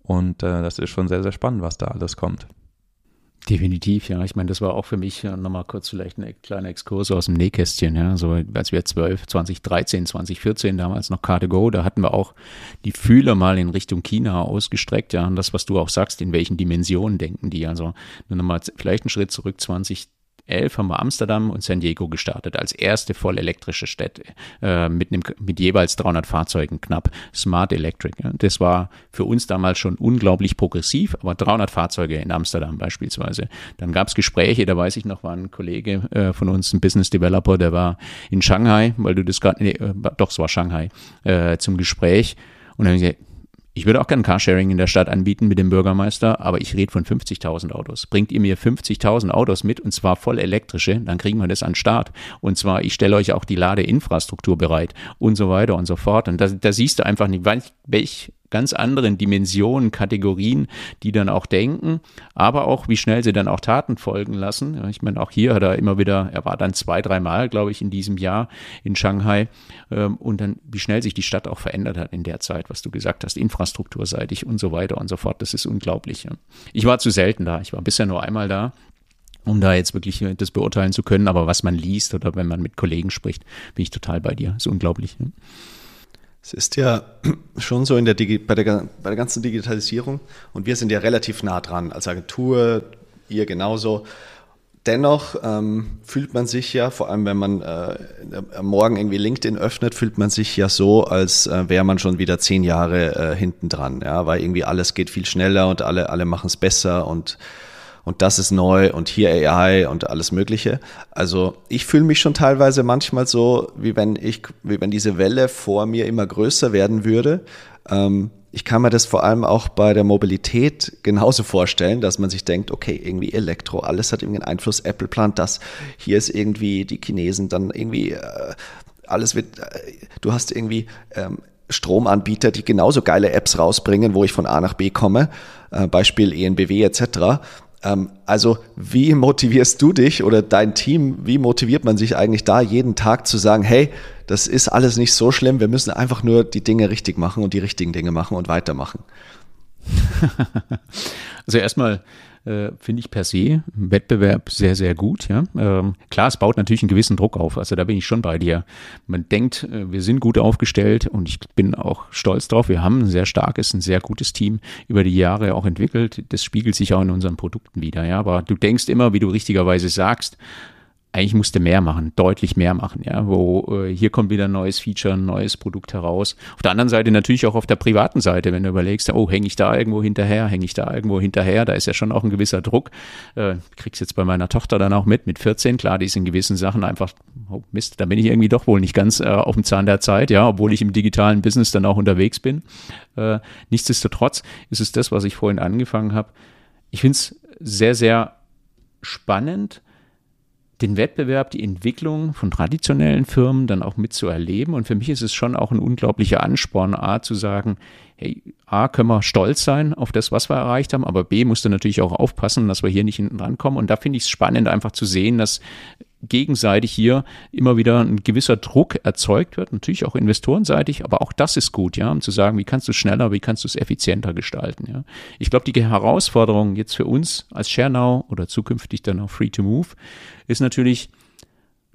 Und äh, das ist schon sehr, sehr spannend, was da alles kommt. Definitiv, ja. Ich meine, das war auch für mich ja, nochmal kurz vielleicht ein kleiner Exkurs aus dem Nähkästchen, ja. So, als wir 12, 2013, 2014 damals noch Car2Go, da hatten wir auch die Fühler mal in Richtung China ausgestreckt, ja. Und das, was du auch sagst, in welchen Dimensionen denken die. Also, nochmal vielleicht einen Schritt zurück, 20, 2011 haben wir Amsterdam und San Diego gestartet als erste voll elektrische Städte äh, mit, einem, mit jeweils 300 Fahrzeugen knapp Smart Electric. Ja. Das war für uns damals schon unglaublich progressiv, aber 300 Fahrzeuge in Amsterdam beispielsweise. Dann gab es Gespräche, da weiß ich noch, war ein Kollege äh, von uns, ein Business Developer, der war in Shanghai, weil du das gerade, nee, äh, doch, es war Shanghai, äh, zum Gespräch und dann haben wir gesagt, ich würde auch gerne Carsharing in der Stadt anbieten mit dem Bürgermeister, aber ich rede von 50.000 Autos. Bringt ihr mir 50.000 Autos mit und zwar voll elektrische, dann kriegen wir das an Start. Und zwar, ich stelle euch auch die Ladeinfrastruktur bereit und so weiter und so fort. Und da, da siehst du einfach nicht, welch ganz anderen Dimensionen, Kategorien, die dann auch denken, aber auch, wie schnell sie dann auch Taten folgen lassen. Ich meine, auch hier hat er immer wieder, er war dann zwei, dreimal, glaube ich, in diesem Jahr in Shanghai ähm, und dann, wie schnell sich die Stadt auch verändert hat in der Zeit, was du gesagt hast, infrastrukturseitig und so weiter und so fort. Das ist unglaublich. Ich war zu selten da. Ich war bisher nur einmal da um da jetzt wirklich das beurteilen zu können. Aber was man liest oder wenn man mit Kollegen spricht, bin ich total bei dir. Ist unglaublich. Es ist ja schon so in der Digi bei, der, bei der ganzen Digitalisierung und wir sind ja relativ nah dran als Agentur, ihr genauso. Dennoch ähm, fühlt man sich ja, vor allem wenn man äh, Morgen irgendwie LinkedIn öffnet, fühlt man sich ja so, als äh, wäre man schon wieder zehn Jahre äh, hinten dran, ja, weil irgendwie alles geht viel schneller und alle, alle machen es besser und und das ist neu und hier AI und alles Mögliche. Also ich fühle mich schon teilweise manchmal so, wie wenn ich, wie wenn diese Welle vor mir immer größer werden würde. Ähm, ich kann mir das vor allem auch bei der Mobilität genauso vorstellen, dass man sich denkt, okay, irgendwie Elektro, alles hat irgendwie einen Einfluss, Apple plant das, hier ist irgendwie die Chinesen, dann irgendwie äh, alles wird, äh, du hast irgendwie ähm, Stromanbieter, die genauso geile Apps rausbringen, wo ich von A nach B komme, äh, Beispiel ENBW etc. Ähm, also wie motivierst du dich oder dein Team, wie motiviert man sich eigentlich da jeden Tag zu sagen, hey, das ist alles nicht so schlimm, wir müssen einfach nur die Dinge richtig machen und die richtigen Dinge machen und weitermachen? also erstmal äh, finde ich per se Wettbewerb sehr, sehr gut. Ja? Ähm, klar, es baut natürlich einen gewissen Druck auf. Also da bin ich schon bei dir. Man denkt, äh, wir sind gut aufgestellt und ich bin auch stolz drauf. Wir haben ein sehr starkes, ein sehr gutes Team über die Jahre auch entwickelt. Das spiegelt sich auch in unseren Produkten wieder. Ja? Aber du denkst immer, wie du richtigerweise sagst, eigentlich musste mehr machen, deutlich mehr machen, ja, wo äh, hier kommt wieder ein neues Feature, ein neues Produkt heraus. Auf der anderen Seite natürlich auch auf der privaten Seite, wenn du überlegst, oh, hänge ich da irgendwo hinterher, hänge ich da irgendwo hinterher, da ist ja schon auch ein gewisser Druck. Äh, krieg's jetzt bei meiner Tochter dann auch mit, mit 14, klar, die ist in gewissen Sachen einfach, oh Mist, da bin ich irgendwie doch wohl nicht ganz äh, auf dem Zahn der Zeit, ja, obwohl ich im digitalen Business dann auch unterwegs bin. Äh, nichtsdestotrotz ist es das, was ich vorhin angefangen habe. Ich finde es sehr, sehr spannend, den Wettbewerb, die Entwicklung von traditionellen Firmen dann auch mitzuerleben. Und für mich ist es schon auch ein unglaublicher Ansporn, A, zu sagen, hey, A, können wir stolz sein auf das, was wir erreicht haben, aber B, musst du natürlich auch aufpassen, dass wir hier nicht hinten dran kommen. Und da finde ich es spannend, einfach zu sehen, dass gegenseitig hier immer wieder ein gewisser Druck erzeugt wird, natürlich auch investorenseitig, aber auch das ist gut, ja, um zu sagen, wie kannst du schneller, wie kannst du es effizienter gestalten, ja. Ich glaube, die Herausforderung jetzt für uns als ShareNow oder zukünftig dann auch Free to Move ist natürlich,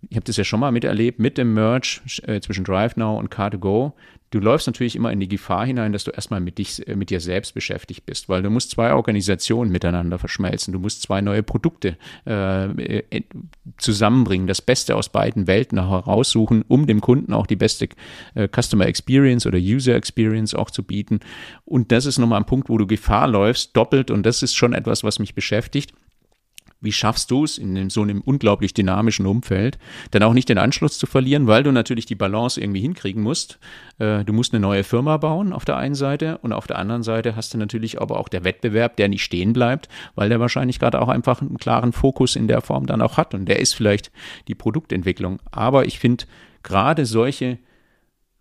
ich habe das ja schon mal miterlebt, mit dem Merge äh, zwischen DriveNow und Car2Go, du läufst natürlich immer in die Gefahr hinein, dass du erstmal mit, dich, äh, mit dir selbst beschäftigt bist, weil du musst zwei Organisationen miteinander verschmelzen, du musst zwei neue Produkte äh, äh zusammenbringen, das Beste aus beiden Welten heraussuchen, um dem Kunden auch die beste äh, Customer Experience oder User Experience auch zu bieten. Und das ist nochmal ein Punkt, wo du Gefahr läufst, doppelt, und das ist schon etwas, was mich beschäftigt wie schaffst du es in so einem unglaublich dynamischen Umfeld, dann auch nicht den Anschluss zu verlieren, weil du natürlich die Balance irgendwie hinkriegen musst. Äh, du musst eine neue Firma bauen auf der einen Seite und auf der anderen Seite hast du natürlich aber auch der Wettbewerb, der nicht stehen bleibt, weil der wahrscheinlich gerade auch einfach einen klaren Fokus in der Form dann auch hat und der ist vielleicht die Produktentwicklung. Aber ich finde gerade solche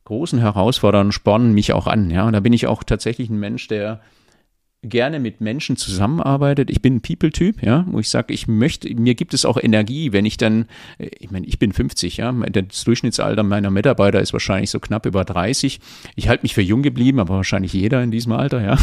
großen Herausforderungen spornen mich auch an. Ja, und da bin ich auch tatsächlich ein Mensch, der gerne mit Menschen zusammenarbeitet. Ich bin ein People-Typ, ja, wo ich sage, ich möchte, mir gibt es auch Energie, wenn ich dann, äh, ich meine, ich bin 50, ja, das Durchschnittsalter meiner Mitarbeiter ist wahrscheinlich so knapp über 30. Ich halte mich für jung geblieben, aber wahrscheinlich jeder in diesem Alter, ja.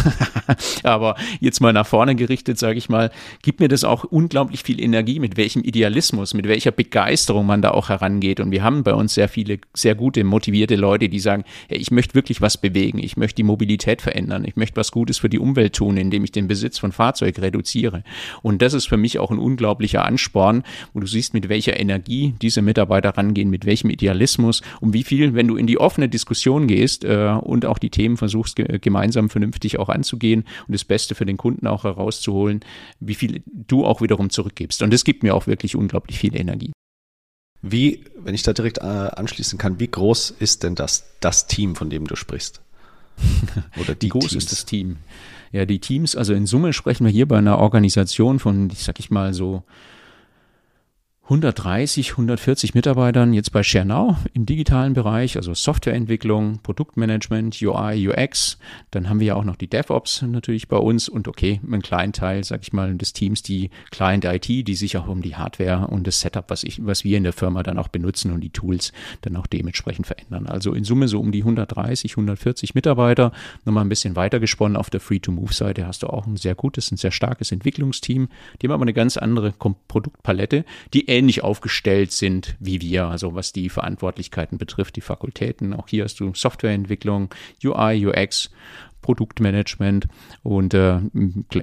aber jetzt mal nach vorne gerichtet, sage ich mal, gibt mir das auch unglaublich viel Energie, mit welchem Idealismus, mit welcher Begeisterung man da auch herangeht. Und wir haben bei uns sehr viele, sehr gute, motivierte Leute, die sagen, hey, ich möchte wirklich was bewegen, ich möchte die Mobilität verändern, ich möchte was Gutes für die Umwelt tun tun, indem ich den Besitz von Fahrzeug reduziere. Und das ist für mich auch ein unglaublicher Ansporn, wo du siehst, mit welcher Energie diese Mitarbeiter rangehen, mit welchem Idealismus und wie viel, wenn du in die offene Diskussion gehst äh, und auch die Themen versuchst, ge gemeinsam vernünftig auch anzugehen und das Beste für den Kunden auch herauszuholen, wie viel du auch wiederum zurückgibst. Und das gibt mir auch wirklich unglaublich viel Energie. Wie, wenn ich da direkt äh, anschließen kann, wie groß ist denn das, das Team, von dem du sprichst? Oder die Wie groß Teams? ist das Team? Ja, die Teams, also in Summe sprechen wir hier bei einer Organisation von, ich sag ich mal so 130, 140 Mitarbeitern jetzt bei ShareNow im digitalen Bereich, also Softwareentwicklung, Produktmanagement, UI, UX. Dann haben wir ja auch noch die DevOps natürlich bei uns und okay, einen kleinen Teil, sag ich mal, des Teams, die Client IT, die sich auch um die Hardware und das Setup, was ich, was wir in der Firma dann auch benutzen und die Tools dann auch dementsprechend verändern. Also in Summe so um die 130, 140 Mitarbeiter. Nochmal ein bisschen weiter gesponnen auf der Free-to-Move-Seite hast du auch ein sehr gutes, ein sehr starkes Entwicklungsteam. Die haben aber eine ganz andere Produktpalette, die ähnlich aufgestellt sind wie wir, also was die Verantwortlichkeiten betrifft, die Fakultäten. Auch hier hast du Softwareentwicklung, UI, UX, Produktmanagement und äh,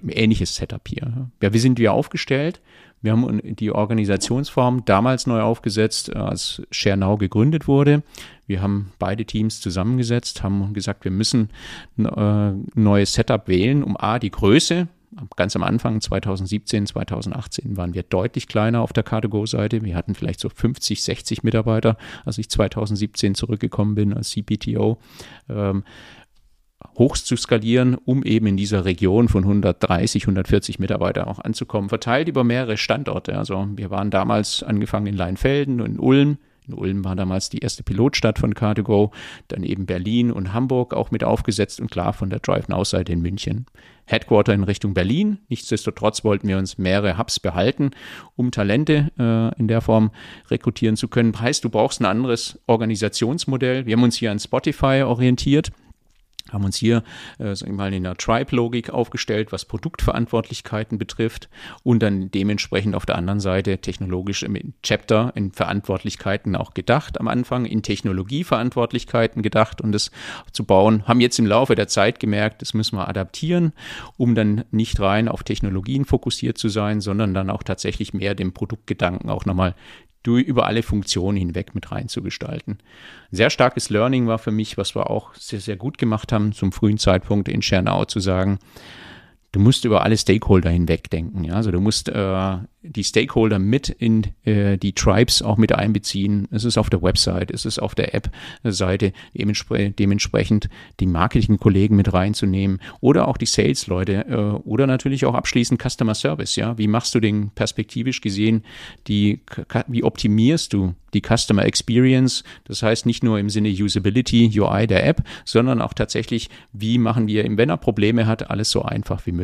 ähnliches Setup hier. Ja, wie sind wir aufgestellt? Wir haben die Organisationsform damals neu aufgesetzt, als ShareNow gegründet wurde. Wir haben beide Teams zusammengesetzt, haben gesagt, wir müssen ein äh, neues Setup wählen, um A, die Größe ganz am Anfang 2017, 2018 waren wir deutlich kleiner auf der Car2Go-Seite. Wir hatten vielleicht so 50, 60 Mitarbeiter, als ich 2017 zurückgekommen bin als CPTO. Ähm, hochst zu skalieren, um eben in dieser Region von 130, 140 Mitarbeiter auch anzukommen, verteilt über mehrere Standorte. Also wir waren damals angefangen in Leinfelden und in Ulm, in Ulm war damals die erste Pilotstadt von Car2Go, dann eben Berlin und Hamburg auch mit aufgesetzt und klar von der Drive Now Seite in München. Headquarter in Richtung Berlin. Nichtsdestotrotz wollten wir uns mehrere Hubs behalten, um Talente äh, in der Form rekrutieren zu können. Heißt, du brauchst ein anderes Organisationsmodell. Wir haben uns hier an Spotify orientiert haben uns hier äh, sagen wir mal in einer Tribe-Logik aufgestellt, was Produktverantwortlichkeiten betrifft und dann dementsprechend auf der anderen Seite technologisch im Chapter in Verantwortlichkeiten auch gedacht am Anfang, in Technologieverantwortlichkeiten gedacht und das zu bauen, haben jetzt im Laufe der Zeit gemerkt, das müssen wir adaptieren, um dann nicht rein auf Technologien fokussiert zu sein, sondern dann auch tatsächlich mehr dem Produktgedanken auch nochmal du über alle Funktionen hinweg mit reinzugestalten. Ein sehr starkes Learning war für mich, was wir auch sehr, sehr gut gemacht haben, zum frühen Zeitpunkt in Schernau zu sagen, du musst über alle Stakeholder hinweg denken. Ja? Also du musst äh, die Stakeholder mit in äh, die Tribes auch mit einbeziehen. Es ist auf der Website, es ist auf der App-Seite, dementspre dementsprechend die Marketing-Kollegen mit reinzunehmen oder auch die Sales-Leute äh, oder natürlich auch abschließend Customer Service. Ja, wie machst du den perspektivisch gesehen die, wie optimierst du die Customer Experience? Das heißt nicht nur im Sinne Usability, UI der App, sondern auch tatsächlich, wie machen wir, wenn er Probleme hat, alles so einfach wie möglich.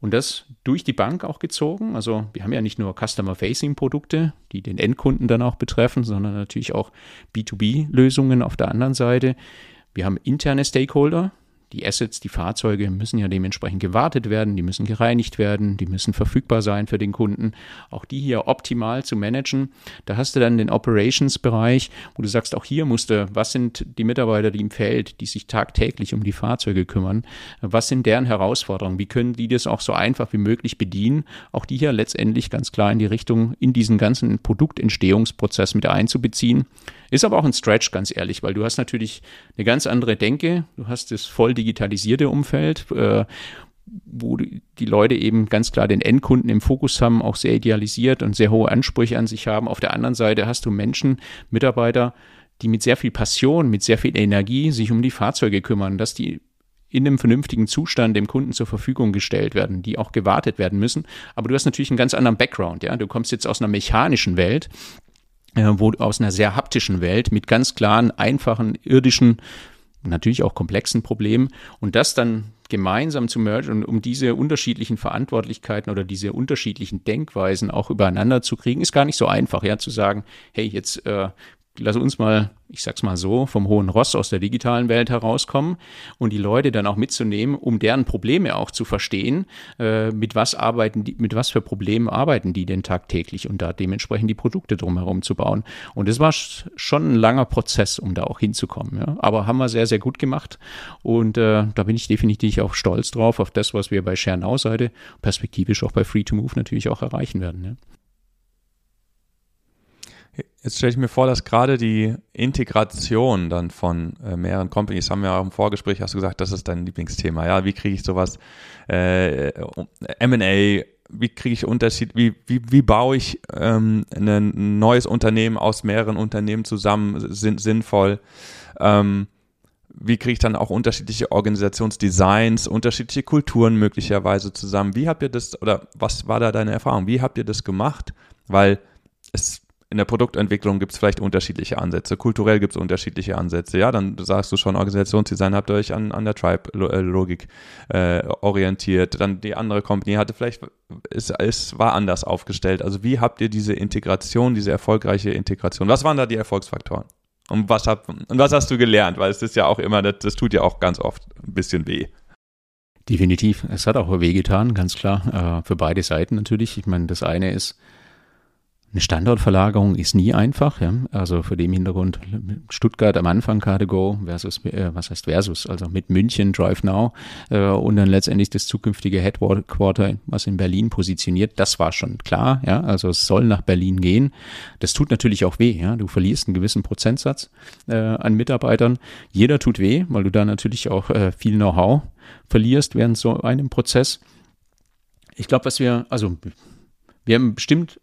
Und das durch die Bank auch gezogen. Also wir haben ja nicht nur Customer-Facing-Produkte, die den Endkunden dann auch betreffen, sondern natürlich auch B2B-Lösungen auf der anderen Seite. Wir haben interne Stakeholder, die Assets, die Fahrzeuge müssen ja dementsprechend gewartet werden, die müssen gereinigt werden, die müssen verfügbar sein für den Kunden. Auch die hier optimal zu managen. Da hast du dann den Operations-Bereich, wo du sagst, auch hier musst du, was sind die Mitarbeiter, die im Feld, die sich tagtäglich um die Fahrzeuge kümmern? Was sind deren Herausforderungen? Wie können die das auch so einfach wie möglich bedienen? Auch die hier letztendlich ganz klar in die Richtung, in diesen ganzen Produktentstehungsprozess mit einzubeziehen. Ist aber auch ein Stretch, ganz ehrlich, weil du hast natürlich eine ganz andere Denke. Du hast das voll digitalisierte Umfeld, äh, wo die Leute eben ganz klar den Endkunden im Fokus haben, auch sehr idealisiert und sehr hohe Ansprüche an sich haben. Auf der anderen Seite hast du Menschen, Mitarbeiter, die mit sehr viel Passion, mit sehr viel Energie sich um die Fahrzeuge kümmern, dass die in einem vernünftigen Zustand dem Kunden zur Verfügung gestellt werden, die auch gewartet werden müssen. Aber du hast natürlich einen ganz anderen Background, ja. Du kommst jetzt aus einer mechanischen Welt äh, wo aus einer sehr haptischen Welt mit ganz klaren, einfachen, irdischen, natürlich auch komplexen Problemen und das dann gemeinsam zu mergen und um diese unterschiedlichen Verantwortlichkeiten oder diese unterschiedlichen Denkweisen auch übereinander zu kriegen, ist gar nicht so einfach, ja, zu sagen, hey, jetzt äh, lass uns mal, ich sag's mal so, vom hohen Ross aus der digitalen Welt herauskommen und die Leute dann auch mitzunehmen, um deren Probleme auch zu verstehen, äh, mit was arbeiten die, mit was für Problemen arbeiten die denn tagtäglich und da dementsprechend die Produkte drumherum zu bauen. Und es war schon ein langer Prozess, um da auch hinzukommen. Ja. Aber haben wir sehr, sehr gut gemacht und äh, da bin ich definitiv auch stolz drauf, auf das, was wir bei Schernau-Seite perspektivisch auch bei Free2Move natürlich auch erreichen werden. Ja. Jetzt stelle ich mir vor, dass gerade die Integration dann von äh, mehreren Companies, haben wir auch im Vorgespräch, hast du gesagt, das ist dein Lieblingsthema. Ja, wie kriege ich sowas, äh, M&A, wie kriege ich Unterschied, wie, wie, wie baue ich ähm, ein neues Unternehmen aus mehreren Unternehmen zusammen sinn, sinnvoll? Ähm, wie kriege ich dann auch unterschiedliche Organisationsdesigns, unterschiedliche Kulturen möglicherweise zusammen? Wie habt ihr das, oder was war da deine Erfahrung? Wie habt ihr das gemacht? Weil es in der Produktentwicklung gibt es vielleicht unterschiedliche Ansätze, kulturell gibt es unterschiedliche Ansätze. Ja, dann sagst du schon, Organisationsdesign habt ihr euch an, an der Tribe-Logik äh, orientiert. Dann die andere Company hatte vielleicht, es, es war anders aufgestellt. Also wie habt ihr diese Integration, diese erfolgreiche Integration, was waren da die Erfolgsfaktoren? Und was, hab, und was hast du gelernt? Weil es ist ja auch immer, das, das tut ja auch ganz oft ein bisschen weh. Definitiv. Es hat auch weh getan, ganz klar. Äh, für beide Seiten natürlich. Ich meine, das eine ist, eine Standortverlagerung ist nie einfach, ja. Also vor dem Hintergrund Stuttgart am Anfang Cargo versus, äh, was heißt versus, also mit München Drive Now äh, und dann letztendlich das zukünftige Headquarter, was in Berlin positioniert, das war schon klar, ja. Also es soll nach Berlin gehen. Das tut natürlich auch weh, ja. Du verlierst einen gewissen Prozentsatz äh, an Mitarbeitern. Jeder tut weh, weil du da natürlich auch äh, viel Know-how verlierst während so einem Prozess. Ich glaube, was wir, also wir haben bestimmt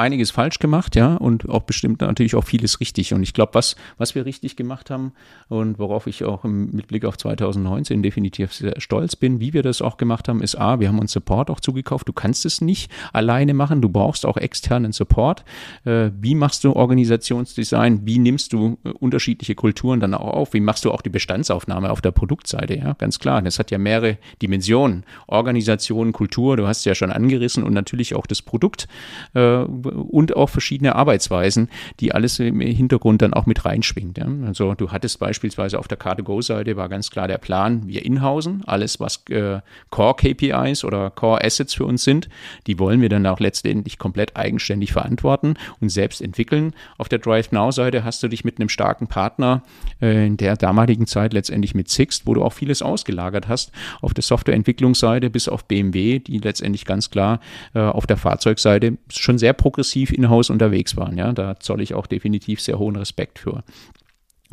einiges falsch gemacht, ja, und auch bestimmt natürlich auch vieles richtig. Und ich glaube, was, was wir richtig gemacht haben und worauf ich auch im, mit Blick auf 2019 definitiv sehr stolz bin, wie wir das auch gemacht haben, ist A, wir haben uns Support auch zugekauft. Du kannst es nicht alleine machen, du brauchst auch externen Support. Äh, wie machst du Organisationsdesign? Wie nimmst du äh, unterschiedliche Kulturen dann auch auf? Wie machst du auch die Bestandsaufnahme auf der Produktseite? Ja, ganz klar. Das hat ja mehrere Dimensionen. Organisation, Kultur, du hast es ja schon angerissen und natürlich auch das Produkt. Äh, und auch verschiedene Arbeitsweisen, die alles im Hintergrund dann auch mit reinschwingt. Ja. Also du hattest beispielsweise auf der Car2Go-Seite war ganz klar der Plan, wir inhausen, alles was äh, Core-KPIs oder Core-Assets für uns sind, die wollen wir dann auch letztendlich komplett eigenständig verantworten und selbst entwickeln. Auf der Drive Now-Seite hast du dich mit einem starken Partner äh, in der damaligen Zeit letztendlich mit Sixt, wo du auch vieles ausgelagert hast, auf der Softwareentwicklungsseite bis auf BMW, die letztendlich ganz klar äh, auf der Fahrzeugseite schon sehr progressiv aggressiv in-house unterwegs waren. Ja, da zolle ich auch definitiv sehr hohen Respekt für.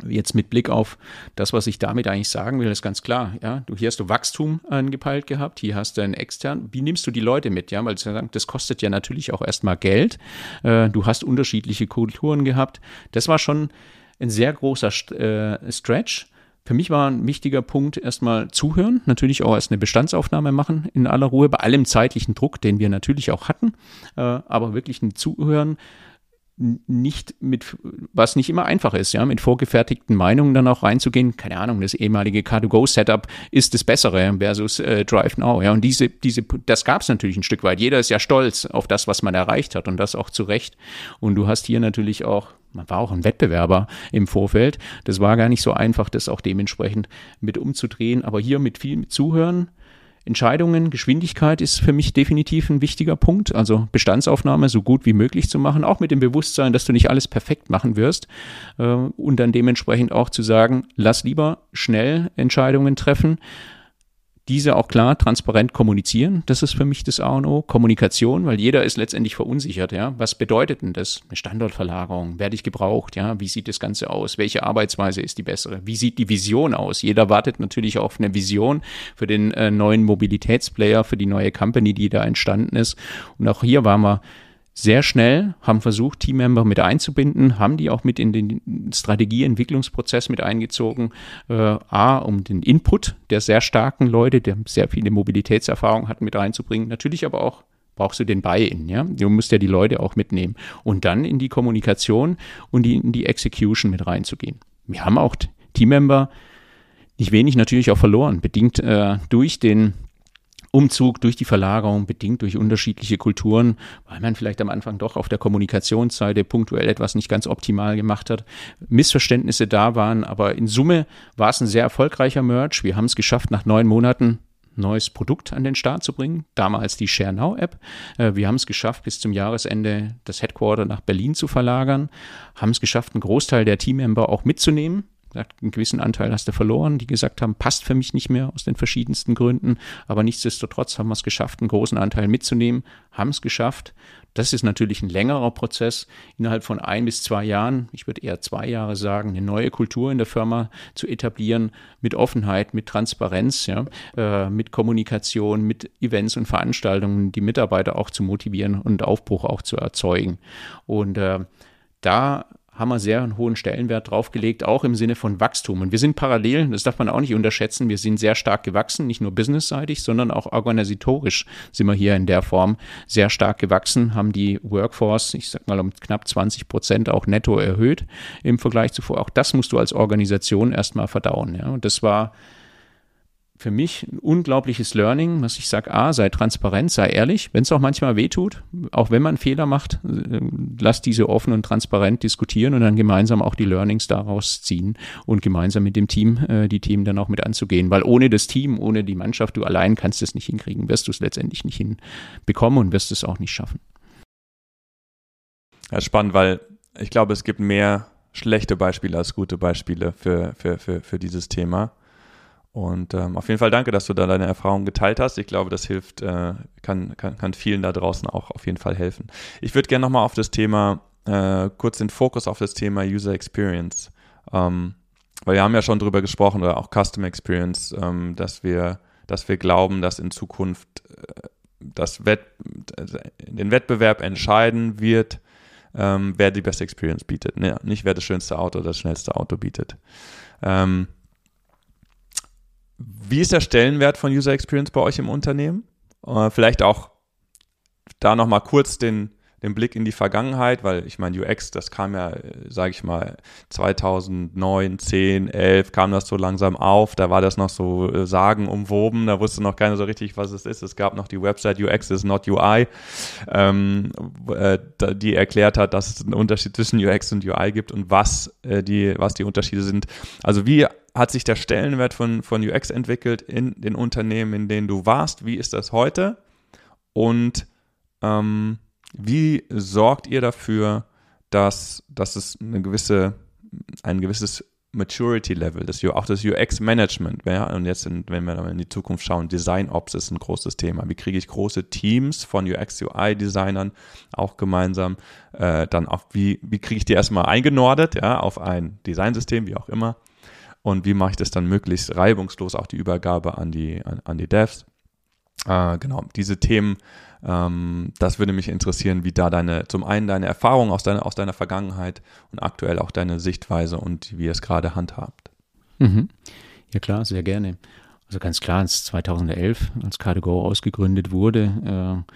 Jetzt mit Blick auf das, was ich damit eigentlich sagen will, ist ganz klar. Ja, du hier hast du Wachstum angepeilt gehabt, hier hast du einen extern. Wie nimmst du die Leute mit? Ja, weil das kostet ja natürlich auch erstmal Geld. Äh, du hast unterschiedliche Kulturen gehabt. Das war schon ein sehr großer äh, Stretch. Für mich war ein wichtiger Punkt erstmal zuhören, natürlich auch erst eine Bestandsaufnahme machen in aller Ruhe, bei allem zeitlichen Druck, den wir natürlich auch hatten, äh, aber wirklich ein Zuhören, nicht mit, was nicht immer einfach ist, ja, mit vorgefertigten Meinungen dann auch reinzugehen. Keine Ahnung, das ehemalige Car2Go-Setup ist das Bessere versus äh, Drive Now, ja. Und diese, diese, das gab es natürlich ein Stück weit. Jeder ist ja stolz auf das, was man erreicht hat und das auch zu Recht. Und du hast hier natürlich auch, man war auch ein Wettbewerber im Vorfeld. Das war gar nicht so einfach, das auch dementsprechend mit umzudrehen. Aber hier mit viel Zuhören, Entscheidungen, Geschwindigkeit ist für mich definitiv ein wichtiger Punkt. Also Bestandsaufnahme so gut wie möglich zu machen, auch mit dem Bewusstsein, dass du nicht alles perfekt machen wirst. Äh, und dann dementsprechend auch zu sagen, lass lieber schnell Entscheidungen treffen, diese auch klar transparent kommunizieren. Das ist für mich das A und O. Kommunikation, weil jeder ist letztendlich verunsichert. Ja, was bedeutet denn das? Eine Standortverlagerung? Werde ich gebraucht? Ja, wie sieht das Ganze aus? Welche Arbeitsweise ist die bessere? Wie sieht die Vision aus? Jeder wartet natürlich auf eine Vision für den äh, neuen Mobilitätsplayer, für die neue Company, die da entstanden ist. Und auch hier waren wir sehr schnell, haben versucht, Teammember mit einzubinden, haben die auch mit in den Strategieentwicklungsprozess mit eingezogen. Äh, A, um den Input der sehr starken Leute, der sehr viele Mobilitätserfahrung hatten, mit reinzubringen. Natürlich aber auch brauchst du den Buy-in, ja. Du musst ja die Leute auch mitnehmen. Und dann in die Kommunikation und die, in die Execution mit reinzugehen. Wir haben auch Teammember nicht wenig natürlich auch verloren, bedingt äh, durch den Umzug durch die Verlagerung, bedingt durch unterschiedliche Kulturen, weil man vielleicht am Anfang doch auf der Kommunikationsseite punktuell etwas nicht ganz optimal gemacht hat, Missverständnisse da waren, aber in Summe war es ein sehr erfolgreicher Merch. Wir haben es geschafft, nach neun Monaten neues Produkt an den Start zu bringen, damals die ShareNow-App. Äh, wir haben es geschafft, bis zum Jahresende das Headquarter nach Berlin zu verlagern, haben es geschafft, einen Großteil der Teammember auch mitzunehmen einen gewissen Anteil hast du verloren, die gesagt haben, passt für mich nicht mehr aus den verschiedensten Gründen. Aber nichtsdestotrotz haben wir es geschafft, einen großen Anteil mitzunehmen, haben es geschafft. Das ist natürlich ein längerer Prozess, innerhalb von ein bis zwei Jahren, ich würde eher zwei Jahre sagen, eine neue Kultur in der Firma zu etablieren, mit Offenheit, mit Transparenz, ja, äh, mit Kommunikation, mit Events und Veranstaltungen, die Mitarbeiter auch zu motivieren und Aufbruch auch zu erzeugen. Und äh, da haben wir sehr einen hohen Stellenwert draufgelegt, auch im Sinne von Wachstum. Und wir sind parallel, das darf man auch nicht unterschätzen, wir sind sehr stark gewachsen, nicht nur businessseitig, sondern auch organisatorisch sind wir hier in der Form sehr stark gewachsen, haben die Workforce, ich sag mal um knapp 20 Prozent auch netto erhöht im Vergleich zuvor. Auch das musst du als Organisation erstmal verdauen. Ja. Und das war für mich ein unglaubliches Learning, was ich sage, A, sei transparent, sei ehrlich, wenn es auch manchmal wehtut, auch wenn man Fehler macht, äh, lass diese offen und transparent diskutieren und dann gemeinsam auch die Learnings daraus ziehen und gemeinsam mit dem Team äh, die Themen dann auch mit anzugehen, weil ohne das Team, ohne die Mannschaft, du allein kannst es nicht hinkriegen, wirst du es letztendlich nicht hinbekommen und wirst es auch nicht schaffen. Ja, spannend, weil ich glaube, es gibt mehr schlechte Beispiele als gute Beispiele für, für, für, für dieses Thema. Und ähm, auf jeden Fall danke, dass du da deine Erfahrungen geteilt hast. Ich glaube, das hilft, äh, kann, kann, kann vielen da draußen auch auf jeden Fall helfen. Ich würde gerne nochmal auf das Thema, äh, kurz den Fokus auf das Thema User Experience. Ähm, weil wir haben ja schon drüber gesprochen, oder auch Custom Experience, ähm, dass wir, dass wir glauben, dass in Zukunft äh, das Wett, den Wettbewerb entscheiden wird, ähm, wer die beste Experience bietet. Ne? Nicht wer das schönste Auto oder das schnellste Auto bietet. Ähm, wie ist der Stellenwert von User Experience bei euch im Unternehmen? Äh, vielleicht auch da nochmal kurz den, den Blick in die Vergangenheit, weil ich meine, UX, das kam ja, sage ich mal, 2009, 10, 11 kam das so langsam auf. Da war das noch so äh, sagenumwoben. Da wusste noch keiner so richtig, was es ist. Es gab noch die Website UX is not UI, ähm, äh, die erklärt hat, dass es einen Unterschied zwischen UX und UI gibt und was, äh, die, was die Unterschiede sind. Also wie hat sich der Stellenwert von, von UX entwickelt in den Unternehmen, in denen du warst? Wie ist das heute? Und ähm, wie sorgt ihr dafür, dass, dass es eine gewisse, ein gewisses Maturity Level, das, auch das UX Management. Ja? Und jetzt, in, wenn wir in die Zukunft schauen, Design Ops ist ein großes Thema. Wie kriege ich große Teams von UX, UI Designern auch gemeinsam äh, dann auch, wie, wie kriege ich die erstmal eingenordet, ja, auf ein Designsystem, wie auch immer. Und wie mache ich das dann möglichst reibungslos, auch die Übergabe an die, an, an die Devs. Äh, genau, diese Themen ähm, das würde mich interessieren, wie da deine, zum einen deine Erfahrung aus deiner, aus deiner Vergangenheit und aktuell auch deine Sichtweise und wie ihr es gerade handhabt. Mhm. Ja klar, sehr gerne. Also ganz klar, als 2011, als Car2Go ausgegründet wurde, äh,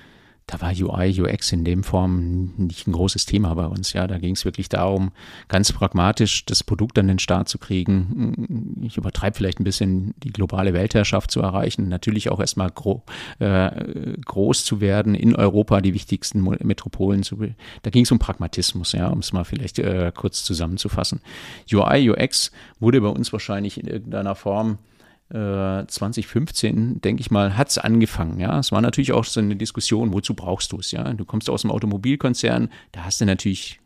da war UI, UX in dem Form nicht ein großes Thema bei uns. Ja, da ging es wirklich darum, ganz pragmatisch das Produkt an den Start zu kriegen. Ich übertreibe vielleicht ein bisschen, die globale Weltherrschaft zu erreichen. Natürlich auch erstmal gro äh, groß zu werden, in Europa die wichtigsten Metropolen zu. Da ging es um Pragmatismus, ja, um es mal vielleicht äh, kurz zusammenzufassen. UI, UX wurde bei uns wahrscheinlich in irgendeiner Form 2015, äh, denke ich mal, hat es angefangen. Ja, es war natürlich auch so eine Diskussion, wozu brauchst du es? Ja, du kommst aus dem Automobilkonzern, da hast du natürlich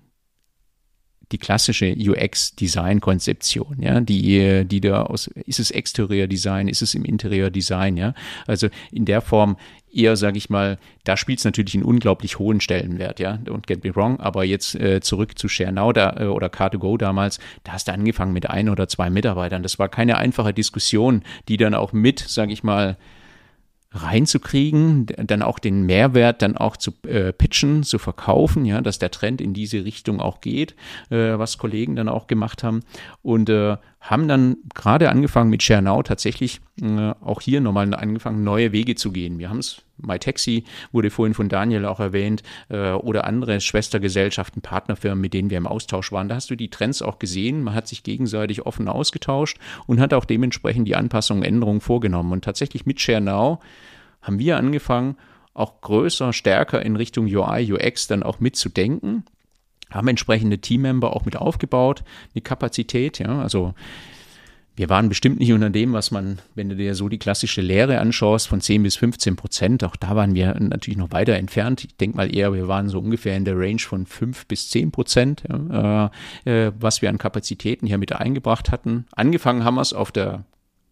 die klassische UX-Design-Konzeption, ja, die, die da aus, ist es Exterior-Design, ist es im Interior-Design, ja, also in der Form eher, sage ich mal, da spielt es natürlich einen unglaublich hohen Stellenwert, ja, don't get me wrong, aber jetzt äh, zurück zu ShareNow da, äh, oder Car2Go damals, da hast du angefangen mit ein oder zwei Mitarbeitern, das war keine einfache Diskussion, die dann auch mit, sage ich mal, reinzukriegen, dann auch den Mehrwert dann auch zu äh, pitchen, zu verkaufen, ja, dass der Trend in diese Richtung auch geht, äh, was Kollegen dann auch gemacht haben. Und äh, haben dann gerade angefangen mit ShareNow tatsächlich äh, auch hier nochmal angefangen, neue Wege zu gehen. Wir haben es, MyTaxi wurde vorhin von Daniel auch erwähnt, äh, oder andere Schwestergesellschaften, Partnerfirmen, mit denen wir im Austausch waren. Da hast du die Trends auch gesehen. Man hat sich gegenseitig offen ausgetauscht und hat auch dementsprechend die Anpassungen, Änderungen vorgenommen. Und tatsächlich mit ShareNow haben wir angefangen, auch größer, stärker in Richtung UI, UX dann auch mitzudenken haben entsprechende Teammember auch mit aufgebaut, eine Kapazität, ja, also wir waren bestimmt nicht unter dem, was man, wenn du dir so die klassische Lehre anschaust, von 10 bis 15 Prozent, auch da waren wir natürlich noch weiter entfernt. Ich denke mal eher, wir waren so ungefähr in der Range von 5 bis 10 Prozent, ja, äh, was wir an Kapazitäten hier mit eingebracht hatten. Angefangen haben wir es auf der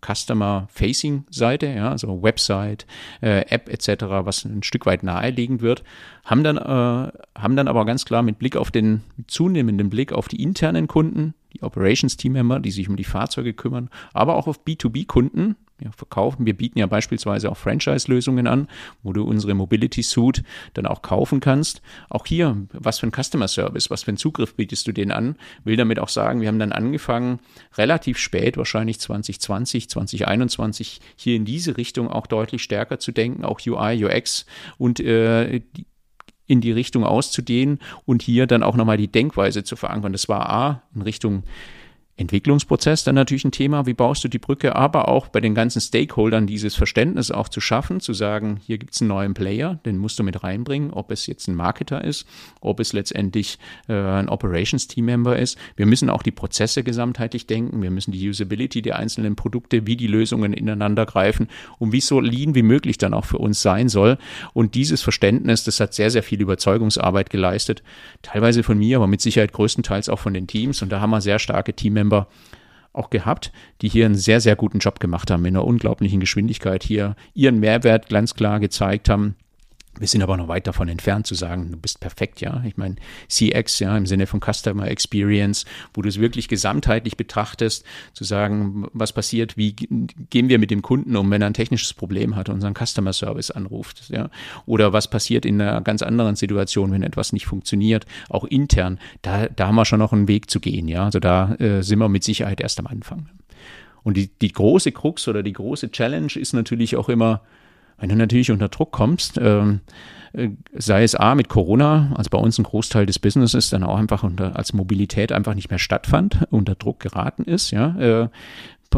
Customer-Facing-Seite, ja, also Website, äh, App etc., was ein Stück weit naheliegend wird, haben dann, äh, haben dann aber ganz klar mit Blick auf den zunehmenden Blick auf die internen Kunden, die Operations-Team-Member, die sich um die Fahrzeuge kümmern, aber auch auf B2B-Kunden, ja, verkaufen. Wir bieten ja beispielsweise auch Franchise-Lösungen an, wo du unsere Mobility Suite dann auch kaufen kannst. Auch hier, was für ein Customer Service, was für einen Zugriff bietest du denen an? Will damit auch sagen, wir haben dann angefangen, relativ spät, wahrscheinlich 2020, 2021, hier in diese Richtung auch deutlich stärker zu denken, auch UI, UX und äh, in die Richtung auszudehnen und hier dann auch nochmal die Denkweise zu verankern. Das war A in Richtung Entwicklungsprozess dann natürlich ein Thema, wie baust du die Brücke, aber auch bei den ganzen Stakeholdern dieses Verständnis auch zu schaffen, zu sagen, hier gibt es einen neuen Player, den musst du mit reinbringen, ob es jetzt ein Marketer ist, ob es letztendlich äh, ein Operations-Team-Member ist. Wir müssen auch die Prozesse gesamtheitlich denken, wir müssen die Usability der einzelnen Produkte, wie die Lösungen ineinander greifen und wie so lean wie möglich dann auch für uns sein soll. Und dieses Verständnis, das hat sehr, sehr viel Überzeugungsarbeit geleistet, teilweise von mir, aber mit Sicherheit größtenteils auch von den Teams. Und da haben wir sehr starke Team Member auch gehabt, die hier einen sehr, sehr guten Job gemacht haben, in einer unglaublichen Geschwindigkeit hier ihren Mehrwert ganz klar gezeigt haben wir sind aber noch weit davon entfernt zu sagen, du bist perfekt, ja. Ich meine, CX, ja, im Sinne von Customer Experience, wo du es wirklich gesamtheitlich betrachtest, zu sagen, was passiert, wie gehen wir mit dem Kunden um, wenn er ein technisches Problem hat und unseren Customer Service anruft, ja. Oder was passiert in einer ganz anderen Situation, wenn etwas nicht funktioniert, auch intern. Da, da haben wir schon noch einen Weg zu gehen, ja. Also da äh, sind wir mit Sicherheit erst am Anfang. Und die, die große Krux oder die große Challenge ist natürlich auch immer, wenn du natürlich unter Druck kommst, ähm, äh, sei es A mit Corona, also bei uns ein Großteil des Businesses dann auch einfach unter, als Mobilität einfach nicht mehr stattfand, unter Druck geraten ist, ja, äh,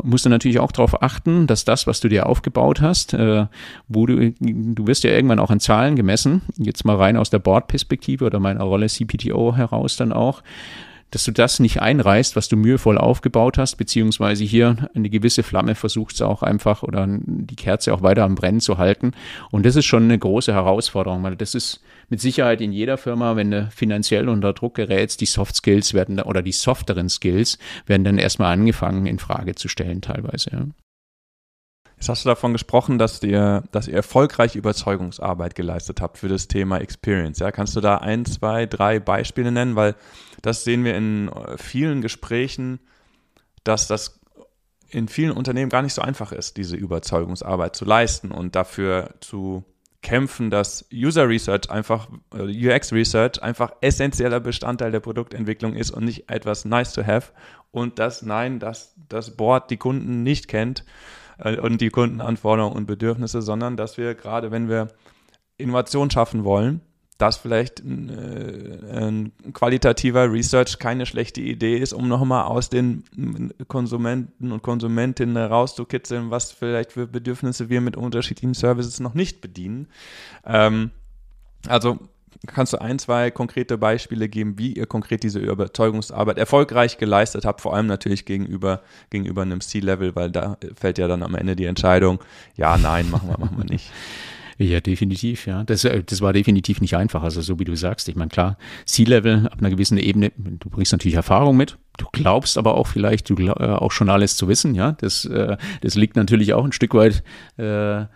musst du natürlich auch darauf achten, dass das, was du dir aufgebaut hast, äh, wo du, du wirst ja irgendwann auch an Zahlen gemessen, jetzt mal rein aus der Bordperspektive oder meiner Rolle CPTO heraus dann auch, dass du das nicht einreißt, was du mühevoll aufgebaut hast, beziehungsweise hier eine gewisse Flamme versuchst auch einfach oder die Kerze auch weiter am Brennen zu halten. Und das ist schon eine große Herausforderung, weil das ist mit Sicherheit in jeder Firma, wenn du finanziell unter Druck gerätst, die Soft Skills werden oder die softeren Skills werden dann erstmal angefangen in Frage zu stellen teilweise. Ja. Jetzt hast du davon gesprochen, dass ihr, dass ihr erfolgreich Überzeugungsarbeit geleistet habt für das Thema Experience. Ja, kannst du da ein, zwei, drei Beispiele nennen? Weil das sehen wir in äh, vielen Gesprächen, dass das in vielen Unternehmen gar nicht so einfach ist, diese Überzeugungsarbeit zu leisten und dafür zu kämpfen, dass User Research einfach, äh, UX Research einfach essentieller Bestandteil der Produktentwicklung ist und nicht etwas nice to have und dass nein, dass das Board die Kunden nicht kennt und die Kundenanforderungen und Bedürfnisse, sondern dass wir gerade, wenn wir Innovation schaffen wollen, dass vielleicht ein, äh, ein, qualitativer Research keine schlechte Idee ist, um nochmal aus den Konsumenten und Konsumentinnen rauszukitzeln, was vielleicht für Bedürfnisse wir mit unterschiedlichen Services noch nicht bedienen. Ähm, also Kannst du ein, zwei konkrete Beispiele geben, wie ihr konkret diese Überzeugungsarbeit erfolgreich geleistet habt, vor allem natürlich gegenüber, gegenüber einem C-Level, weil da fällt ja dann am Ende die Entscheidung, ja, nein, machen wir, machen wir nicht. Ja, definitiv, ja. Das, äh, das war definitiv nicht einfach. Also so wie du sagst, ich meine, klar, C-Level ab einer gewissen Ebene, du bringst natürlich Erfahrung mit, du glaubst aber auch vielleicht, du glaub, äh, auch schon alles zu wissen, ja. Das, äh, das liegt natürlich auch ein Stück weit äh,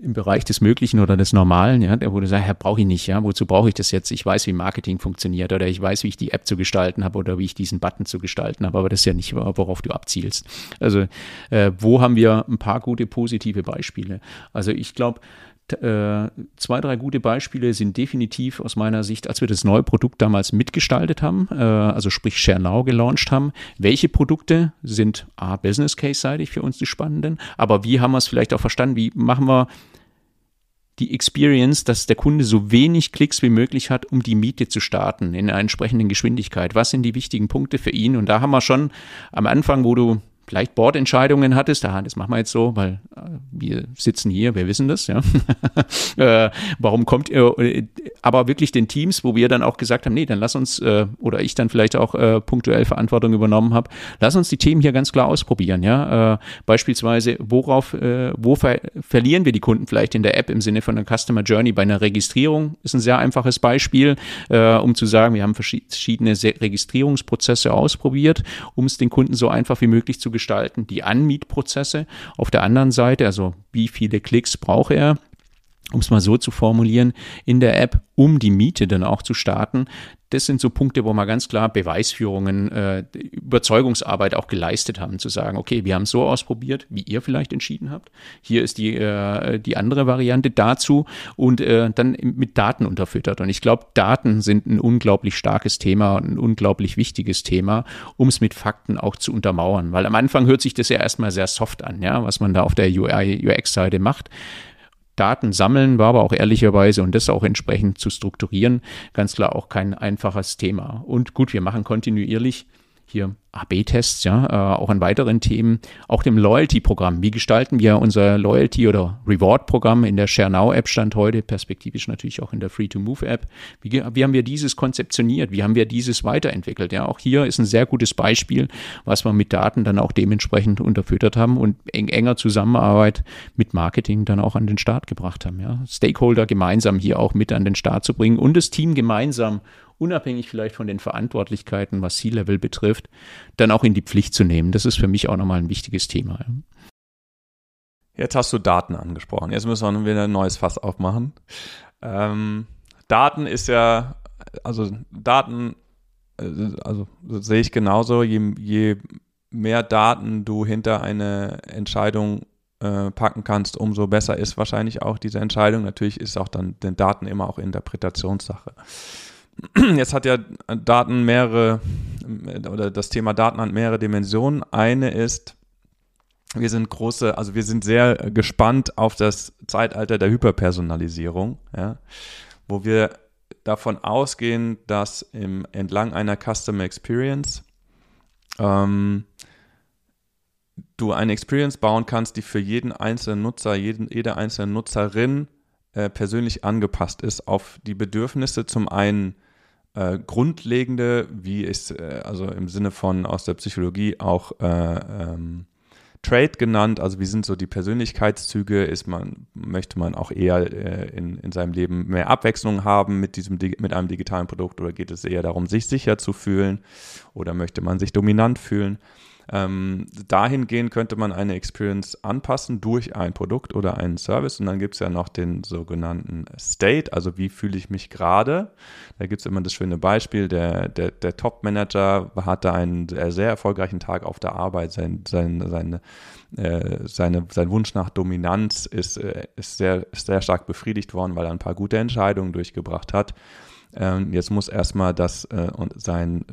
im Bereich des Möglichen oder des Normalen, ja, der du sagst, ja, brauche ich nicht, ja, wozu brauche ich das jetzt? Ich weiß, wie Marketing funktioniert oder ich weiß, wie ich die App zu gestalten habe oder wie ich diesen Button zu gestalten habe, aber das ist ja nicht, worauf du abzielst. Also, äh, wo haben wir ein paar gute positive Beispiele? Also ich glaube, äh, zwei, drei gute Beispiele sind definitiv aus meiner Sicht, als wir das neue Produkt damals mitgestaltet haben, äh, also sprich ShareNow gelauncht haben. Welche Produkte sind A, Business Case-seitig für uns die spannenden, aber wie haben wir es vielleicht auch verstanden? Wie machen wir die Experience, dass der Kunde so wenig Klicks wie möglich hat, um die Miete zu starten in einer entsprechenden Geschwindigkeit. Was sind die wichtigen Punkte für ihn? Und da haben wir schon am Anfang, wo du vielleicht Bordentscheidungen hattest, da, das machen wir jetzt so, weil äh, wir sitzen hier, wir wissen das, ja. äh, warum kommt ihr, äh, aber wirklich den Teams, wo wir dann auch gesagt haben, nee, dann lass uns, äh, oder ich dann vielleicht auch äh, punktuell Verantwortung übernommen habe, lass uns die Themen hier ganz klar ausprobieren, ja. Äh, beispielsweise, worauf, wo ver verlieren wir die Kunden vielleicht in der App im Sinne von einer Customer Journey? Bei einer Registrierung ist ein sehr einfaches Beispiel, um zu sagen, wir haben verschiedene Registrierungsprozesse ausprobiert, um es den Kunden so einfach wie möglich zu gestalten, die Anmietprozesse. Auf der anderen Seite, also wie viele Klicks braucht er, um es mal so zu formulieren, in der App, um die Miete dann auch zu starten. Das sind so Punkte, wo wir ganz klar Beweisführungen, äh, Überzeugungsarbeit auch geleistet haben, zu sagen, okay, wir haben es so ausprobiert, wie ihr vielleicht entschieden habt. Hier ist die, äh, die andere Variante dazu und äh, dann mit Daten unterfüttert. Und ich glaube, Daten sind ein unglaublich starkes Thema, ein unglaublich wichtiges Thema, um es mit Fakten auch zu untermauern. Weil am Anfang hört sich das ja erstmal sehr soft an, ja, was man da auf der UI, UX-Seite macht. Daten sammeln war aber auch ehrlicherweise und das auch entsprechend zu strukturieren, ganz klar auch kein einfaches Thema. Und gut, wir machen kontinuierlich hier AB-Tests, ja, äh, auch an weiteren Themen, auch dem Loyalty-Programm. Wie gestalten wir unser Loyalty- oder Reward-Programm in der ShareNow-App stand heute, perspektivisch natürlich auch in der Free-to-Move-App. Wie, wie, haben wir dieses konzeptioniert? Wie haben wir dieses weiterentwickelt? Ja, auch hier ist ein sehr gutes Beispiel, was wir mit Daten dann auch dementsprechend unterfüttert haben und eng, enger Zusammenarbeit mit Marketing dann auch an den Start gebracht haben. Ja, Stakeholder gemeinsam hier auch mit an den Start zu bringen und das Team gemeinsam unabhängig vielleicht von den Verantwortlichkeiten, was C-Level betrifft, dann auch in die Pflicht zu nehmen. Das ist für mich auch nochmal ein wichtiges Thema. Jetzt hast du Daten angesprochen. Jetzt müssen wir wieder ein neues Fass aufmachen. Ähm, Daten ist ja, also Daten, äh, also sehe ich genauso, je, je mehr Daten du hinter eine Entscheidung äh, packen kannst, umso besser ist wahrscheinlich auch diese Entscheidung. Natürlich ist auch dann den Daten immer auch Interpretationssache. Jetzt hat ja Daten mehrere, oder das Thema Daten hat mehrere Dimensionen. Eine ist, wir sind große, also wir sind sehr gespannt auf das Zeitalter der Hyperpersonalisierung, ja, wo wir davon ausgehen, dass im, entlang einer Customer Experience ähm, du eine Experience bauen kannst, die für jeden einzelnen Nutzer, jeden, jede einzelne Nutzerin äh, persönlich angepasst ist auf die Bedürfnisse zum einen äh, grundlegende, wie ist, äh, also im Sinne von aus der Psychologie auch äh, ähm, Trade genannt, also wie sind so die Persönlichkeitszüge, ist man, möchte man auch eher äh, in, in seinem Leben mehr Abwechslung haben mit diesem, mit einem digitalen Produkt? Oder geht es eher darum, sich sicher zu fühlen? Oder möchte man sich dominant fühlen? Ähm, dahingehend könnte man eine Experience anpassen durch ein Produkt oder einen Service. Und dann gibt es ja noch den sogenannten State, also wie fühle ich mich gerade. Da gibt es immer das schöne Beispiel, der, der, der Top-Manager hatte einen sehr erfolgreichen Tag auf der Arbeit. Sein, sein, seine, äh, seine, sein Wunsch nach Dominanz ist, äh, ist, sehr, sehr stark befriedigt worden, weil er ein paar gute Entscheidungen durchgebracht hat. Ähm, jetzt muss erstmal das äh, und sein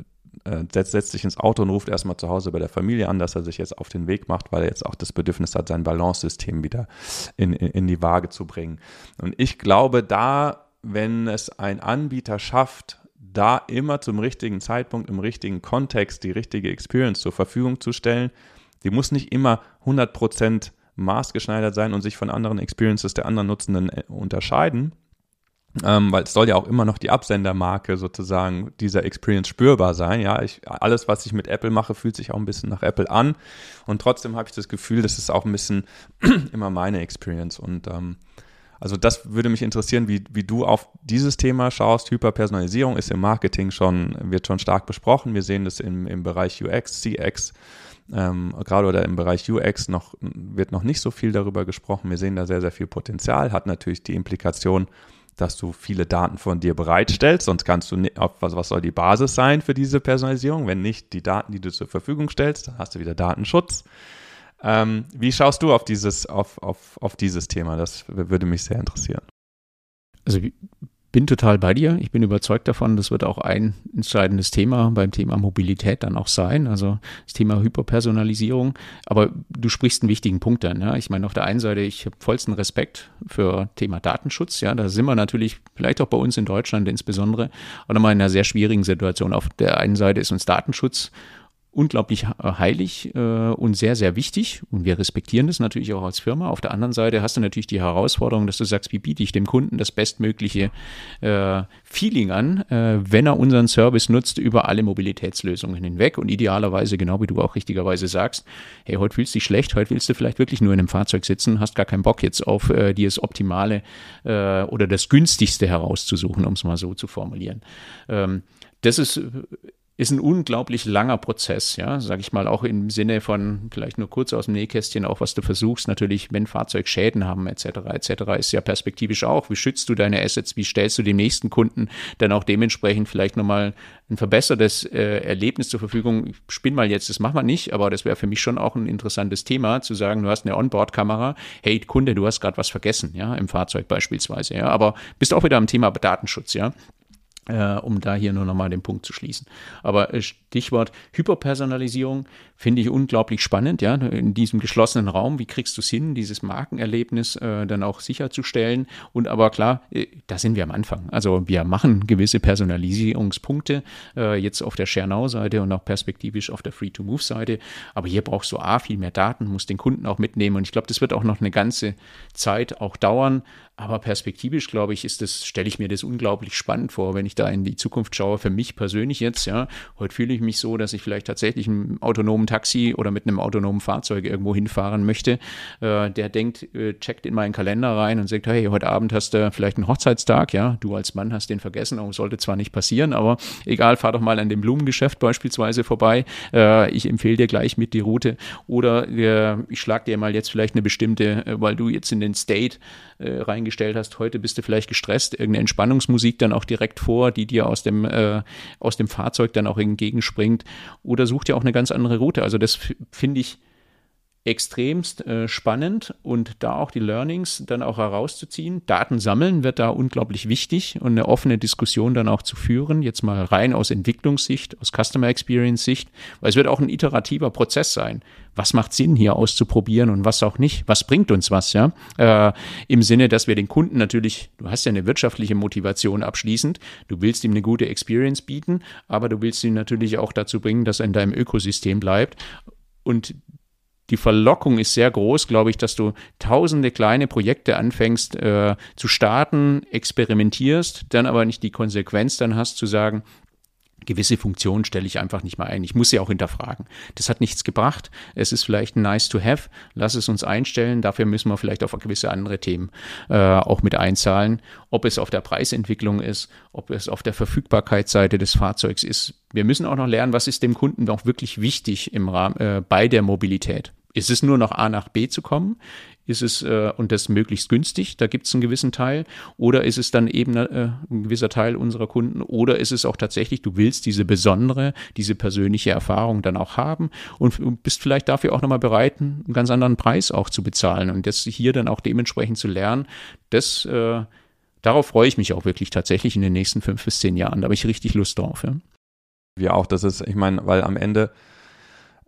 äh, setzt, setzt sich ins Auto und ruft erstmal zu Hause bei der Familie an, dass er sich jetzt auf den Weg macht, weil er jetzt auch das Bedürfnis hat, sein Balance-System wieder in, in, in die Waage zu bringen. Und ich glaube, da, wenn es ein Anbieter schafft, da immer zum richtigen Zeitpunkt, im richtigen Kontext die richtige Experience zur Verfügung zu stellen, die muss nicht immer 100% maßgeschneidert sein und sich von anderen Experiences der anderen Nutzenden äh, unterscheiden, ähm, weil es soll ja auch immer noch die Absendermarke sozusagen dieser Experience spürbar sein. Ja, ich, alles, was ich mit Apple mache, fühlt sich auch ein bisschen nach Apple an. Und trotzdem habe ich das Gefühl, das ist auch ein bisschen immer meine Experience. Und ähm, also das würde mich interessieren, wie, wie du auf dieses Thema schaust. Hyperpersonalisierung ist im Marketing schon, wird schon stark besprochen. Wir sehen das im, im Bereich UX, CX. Ähm, gerade oder im Bereich UX noch, wird noch nicht so viel darüber gesprochen. Wir sehen da sehr, sehr viel Potenzial, hat natürlich die Implikation, dass du viele Daten von dir bereitstellst, sonst kannst du nicht, was, was soll die Basis sein für diese Personalisierung? Wenn nicht die Daten, die du zur Verfügung stellst, dann hast du wieder Datenschutz. Ähm, wie schaust du auf dieses, auf, auf, auf dieses Thema? Das würde mich sehr interessieren. Also bin total bei dir. Ich bin überzeugt davon, das wird auch ein entscheidendes Thema beim Thema Mobilität dann auch sein, also das Thema Hyperpersonalisierung. Aber du sprichst einen wichtigen Punkt an. Ja. Ich meine, auf der einen Seite, ich habe vollsten Respekt für Thema Datenschutz. Ja, da sind wir natürlich vielleicht auch bei uns in Deutschland insbesondere auch nochmal in einer sehr schwierigen Situation. Auf der einen Seite ist uns Datenschutz unglaublich äh, heilig äh, und sehr, sehr wichtig. Und wir respektieren das natürlich auch als Firma. Auf der anderen Seite hast du natürlich die Herausforderung, dass du sagst, wie biete ich dem Kunden das bestmögliche äh, Feeling an, äh, wenn er unseren Service nutzt über alle Mobilitätslösungen hinweg und idealerweise, genau wie du auch richtigerweise sagst, hey, heute fühlst du dich schlecht, heute willst du vielleicht wirklich nur in einem Fahrzeug sitzen, hast gar keinen Bock jetzt auf äh, dir das Optimale äh, oder das günstigste herauszusuchen, um es mal so zu formulieren. Ähm, das ist ist ein unglaublich langer Prozess, ja, sage ich mal, auch im Sinne von vielleicht nur kurz aus dem Nähkästchen, auch was du versuchst, natürlich, wenn Fahrzeug Schäden haben, etc., etc., ist ja perspektivisch auch, wie schützt du deine Assets, wie stellst du dem nächsten Kunden dann auch dementsprechend vielleicht nochmal ein verbessertes äh, Erlebnis zur Verfügung. Ich spinn mal jetzt, das machen wir nicht, aber das wäre für mich schon auch ein interessantes Thema, zu sagen, du hast eine Onboard-Kamera, hey Kunde, du hast gerade was vergessen, ja, im Fahrzeug beispielsweise, ja, aber bist auch wieder am Thema Datenschutz, ja äh, um da hier nur nochmal den Punkt zu schließen. Aber äh, Stichwort Hyperpersonalisierung finde ich unglaublich spannend, ja, in diesem geschlossenen Raum, wie kriegst du es hin, dieses Markenerlebnis äh, dann auch sicherzustellen? Und aber klar, äh, da sind wir am Anfang. Also wir machen gewisse Personalisierungspunkte äh, jetzt auf der ShareNow-Seite und auch perspektivisch auf der Free-to-Move-Seite. Aber hier brauchst du A, viel mehr Daten, musst den Kunden auch mitnehmen. Und ich glaube, das wird auch noch eine ganze Zeit auch dauern. Aber perspektivisch, glaube ich, ist das, stelle ich mir das unglaublich spannend vor, wenn ich da in die Zukunft schaue. Für mich persönlich jetzt, ja, heute fühle ich mich so, dass ich vielleicht tatsächlich im autonomen Taxi oder mit einem autonomen Fahrzeug irgendwo hinfahren möchte. Äh, der denkt, äh, checkt in meinen Kalender rein und sagt, hey, heute Abend hast du vielleicht einen Hochzeitstag, ja, du als Mann hast den vergessen, aber sollte zwar nicht passieren, aber egal, fahr doch mal an dem Blumengeschäft beispielsweise vorbei. Äh, ich empfehle dir gleich mit die Route oder äh, ich schlag dir mal jetzt vielleicht eine bestimmte, äh, weil du jetzt in den State äh, reingestellt hast, heute bist du vielleicht gestresst, irgendeine Entspannungsmusik dann auch direkt vor, die dir aus dem, äh, aus dem Fahrzeug dann auch entgegenspringt. Oder such dir auch eine ganz andere Route. Also das finde ich extremst äh, spannend und da auch die Learnings dann auch herauszuziehen. Daten sammeln wird da unglaublich wichtig und eine offene Diskussion dann auch zu führen, jetzt mal rein aus Entwicklungssicht, aus Customer Experience Sicht, weil es wird auch ein iterativer Prozess sein. Was macht Sinn hier auszuprobieren und was auch nicht? Was bringt uns was, ja? Äh, Im Sinne, dass wir den Kunden natürlich, du hast ja eine wirtschaftliche Motivation abschließend, du willst ihm eine gute Experience bieten, aber du willst ihn natürlich auch dazu bringen, dass er in deinem Ökosystem bleibt und die Verlockung ist sehr groß, glaube ich, dass du tausende kleine Projekte anfängst äh, zu starten, experimentierst, dann aber nicht die Konsequenz dann hast zu sagen, gewisse Funktionen stelle ich einfach nicht mehr ein. Ich muss sie auch hinterfragen. Das hat nichts gebracht. Es ist vielleicht nice to have. Lass es uns einstellen. Dafür müssen wir vielleicht auf gewisse andere Themen äh, auch mit einzahlen. Ob es auf der Preisentwicklung ist, ob es auf der Verfügbarkeitsseite des Fahrzeugs ist. Wir müssen auch noch lernen, was ist dem Kunden auch wirklich wichtig im Rahmen, äh, bei der Mobilität. Ist es nur noch A nach B zu kommen? Ist es äh, und das möglichst günstig? Da gibt es einen gewissen Teil. Oder ist es dann eben äh, ein gewisser Teil unserer Kunden? Oder ist es auch tatsächlich, du willst diese besondere, diese persönliche Erfahrung dann auch haben und bist vielleicht dafür auch nochmal bereit, einen ganz anderen Preis auch zu bezahlen und das hier dann auch dementsprechend zu lernen. Das äh, Darauf freue ich mich auch wirklich tatsächlich in den nächsten fünf bis zehn Jahren. Da habe ich richtig Lust drauf. Ja. Wir auch, das ist, ich meine, weil am Ende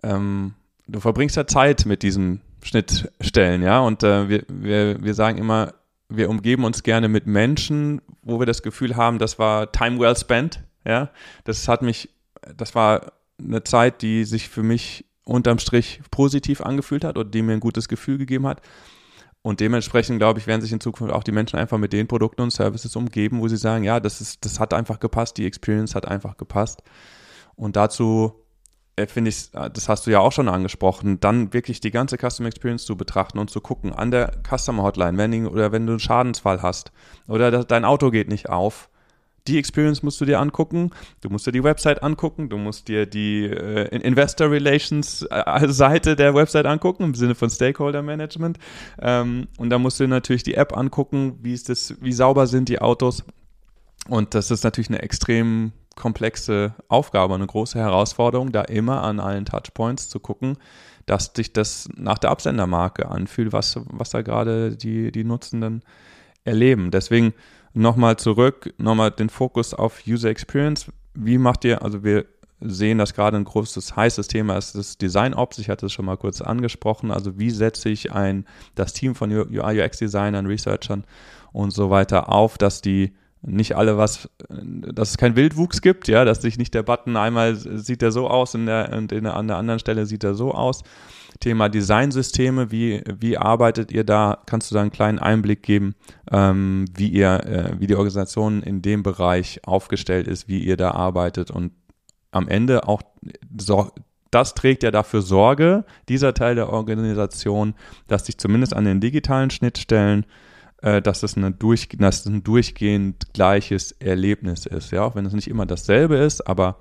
ähm, du verbringst ja Zeit mit diesen Schnittstellen, ja, und äh, wir, wir, wir sagen immer, wir umgeben uns gerne mit Menschen, wo wir das Gefühl haben, das war time well spent, ja. Das hat mich, das war eine Zeit, die sich für mich unterm Strich positiv angefühlt hat und die mir ein gutes Gefühl gegeben hat. Und dementsprechend, glaube ich, werden sich in Zukunft auch die Menschen einfach mit den Produkten und Services umgeben, wo sie sagen, ja, das ist, das hat einfach gepasst, die Experience hat einfach gepasst. Und dazu finde ich, äh, das hast du ja auch schon angesprochen, dann wirklich die ganze Customer Experience zu betrachten und zu gucken an der Customer Hotline, wenn, oder wenn du einen Schadensfall hast oder dein Auto geht nicht auf. Die Experience musst du dir angucken, du musst dir die Website angucken, du musst dir die äh, Investor Relations äh, Seite der Website angucken, im Sinne von Stakeholder Management. Ähm, und da musst du dir natürlich die App angucken, wie ist das, wie sauber sind die Autos. Und das ist natürlich eine extrem komplexe Aufgabe, eine große Herausforderung, da immer an allen Touchpoints zu gucken, dass sich das nach der Absendermarke anfühlt, was, was da gerade die, die Nutzenden erleben. Deswegen nochmal zurück, nochmal den Fokus auf User Experience. Wie macht ihr, also wir sehen, dass gerade ein großes, heißes Thema ist das Design Ops. Ich hatte es schon mal kurz angesprochen. Also wie setze ich ein, das Team von UI UX Designern, Researchern und so weiter auf, dass die nicht alle was, dass es keinen Wildwuchs gibt, ja, dass sich nicht der Button einmal sieht er so aus in der, und in der, an der anderen Stelle sieht er so aus. Thema Designsysteme, wie, wie arbeitet ihr da? Kannst du da einen kleinen Einblick geben, ähm, wie ihr, äh, wie die Organisation in dem Bereich aufgestellt ist, wie ihr da arbeitet und am Ende auch so, das trägt ja dafür Sorge, dieser Teil der Organisation, dass sich zumindest an den digitalen Schnittstellen äh, dass, es eine durch, dass es ein durchgehend gleiches Erlebnis ist. Ja, auch wenn es nicht immer dasselbe ist, aber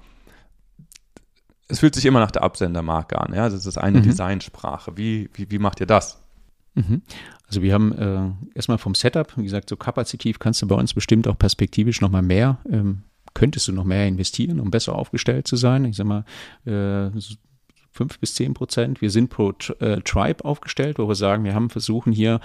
es fühlt sich immer nach der Absendermarke an. Ja, das ist eine mhm. Designsprache. Wie, wie, wie macht ihr das? Mhm. Also wir haben äh, erstmal vom Setup, wie gesagt, so kapazitiv kannst du bei uns bestimmt auch perspektivisch nochmal mehr, ähm, könntest du noch mehr investieren, um besser aufgestellt zu sein. Ich sag mal, äh, fünf bis zehn Prozent. Wir sind pro äh, Tribe aufgestellt, wo wir sagen, wir haben versuchen hier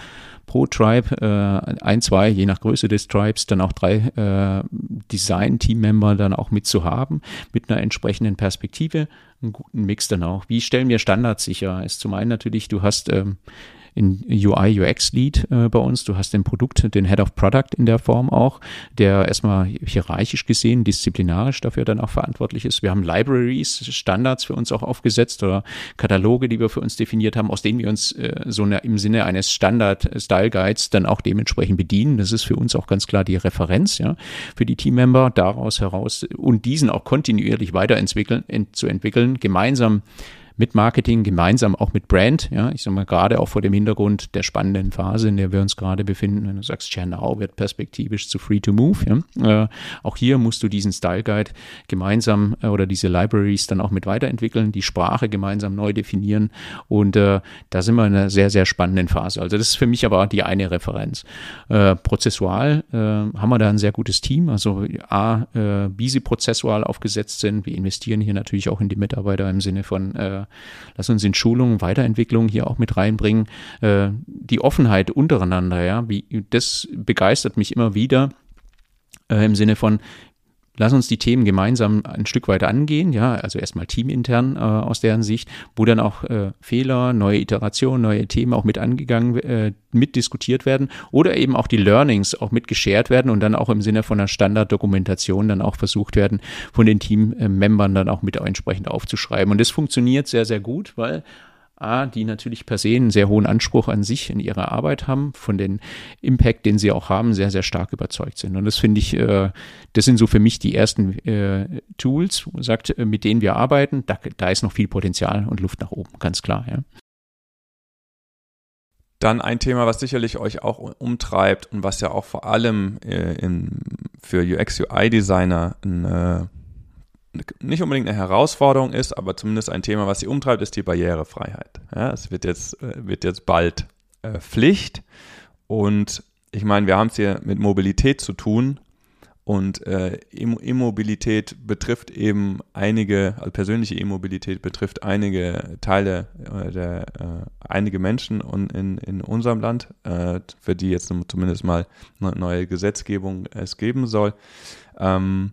pro Tribe äh, ein, zwei, je nach Größe des Tribes, dann auch drei äh, Design-Team-Member dann auch mitzuhaben, mit einer entsprechenden Perspektive, einen guten Mix dann auch. Wie stellen wir Standards sicher? Ist zum einen natürlich, du hast ähm, in UI, UX Lead äh, bei uns. Du hast den Produkt, den Head of Product in der Form auch, der erstmal hierarchisch gesehen, disziplinarisch dafür dann auch verantwortlich ist. Wir haben Libraries, Standards für uns auch aufgesetzt oder Kataloge, die wir für uns definiert haben, aus denen wir uns äh, so eine, im Sinne eines Standard-Style Guides dann auch dementsprechend bedienen. Das ist für uns auch ganz klar die Referenz, ja, für die Teammember daraus heraus und diesen auch kontinuierlich weiterentwickeln, zu entwickeln, gemeinsam mit Marketing, gemeinsam auch mit Brand. Ja, ich sage mal gerade auch vor dem Hintergrund der spannenden Phase, in der wir uns gerade befinden. Wenn du sagst, Chernau wird perspektivisch zu Free to Move. Ja, äh, auch hier musst du diesen Style Guide gemeinsam äh, oder diese Libraries dann auch mit weiterentwickeln, die Sprache gemeinsam neu definieren. Und äh, da sind wir in einer sehr, sehr spannenden Phase. Also das ist für mich aber die eine Referenz. Äh, prozessual äh, haben wir da ein sehr gutes Team. Also A, äh, wie sie prozessual aufgesetzt sind. Wir investieren hier natürlich auch in die Mitarbeiter im Sinne von lass uns in Schulungen, Weiterentwicklung hier auch mit reinbringen. Äh, die Offenheit untereinander, ja, wie, das begeistert mich immer wieder äh, im Sinne von, lass uns die Themen gemeinsam ein Stück weiter angehen, ja, also erstmal teamintern äh, aus deren Sicht, wo dann auch äh, Fehler, neue Iterationen, neue Themen auch mit angegangen, äh, mitdiskutiert werden oder eben auch die Learnings auch mit geshared werden und dann auch im Sinne von einer Standarddokumentation dann auch versucht werden, von den Teammembern dann auch mit entsprechend aufzuschreiben. Und das funktioniert sehr, sehr gut, weil A, die natürlich per se einen sehr hohen Anspruch an sich in ihrer Arbeit haben, von den Impact, den sie auch haben, sehr, sehr stark überzeugt sind. Und das finde ich, äh, das sind so für mich die ersten äh, Tools, sagt, äh, mit denen wir arbeiten. Da, da ist noch viel Potenzial und Luft nach oben, ganz klar, ja. Dann ein Thema, was sicherlich euch auch umtreibt und was ja auch vor allem für UX-UI-Designer ein nicht unbedingt eine Herausforderung ist, aber zumindest ein Thema, was sie umtreibt, ist die Barrierefreiheit. Ja, es wird jetzt, äh, wird jetzt bald äh, Pflicht und ich meine, wir haben es hier mit Mobilität zu tun und äh, Immobilität betrifft eben einige, also persönliche Immobilität betrifft einige Teile äh, der, äh, einige Menschen und in, in unserem Land, äh, für die jetzt zumindest mal eine neue Gesetzgebung es geben soll. Ähm,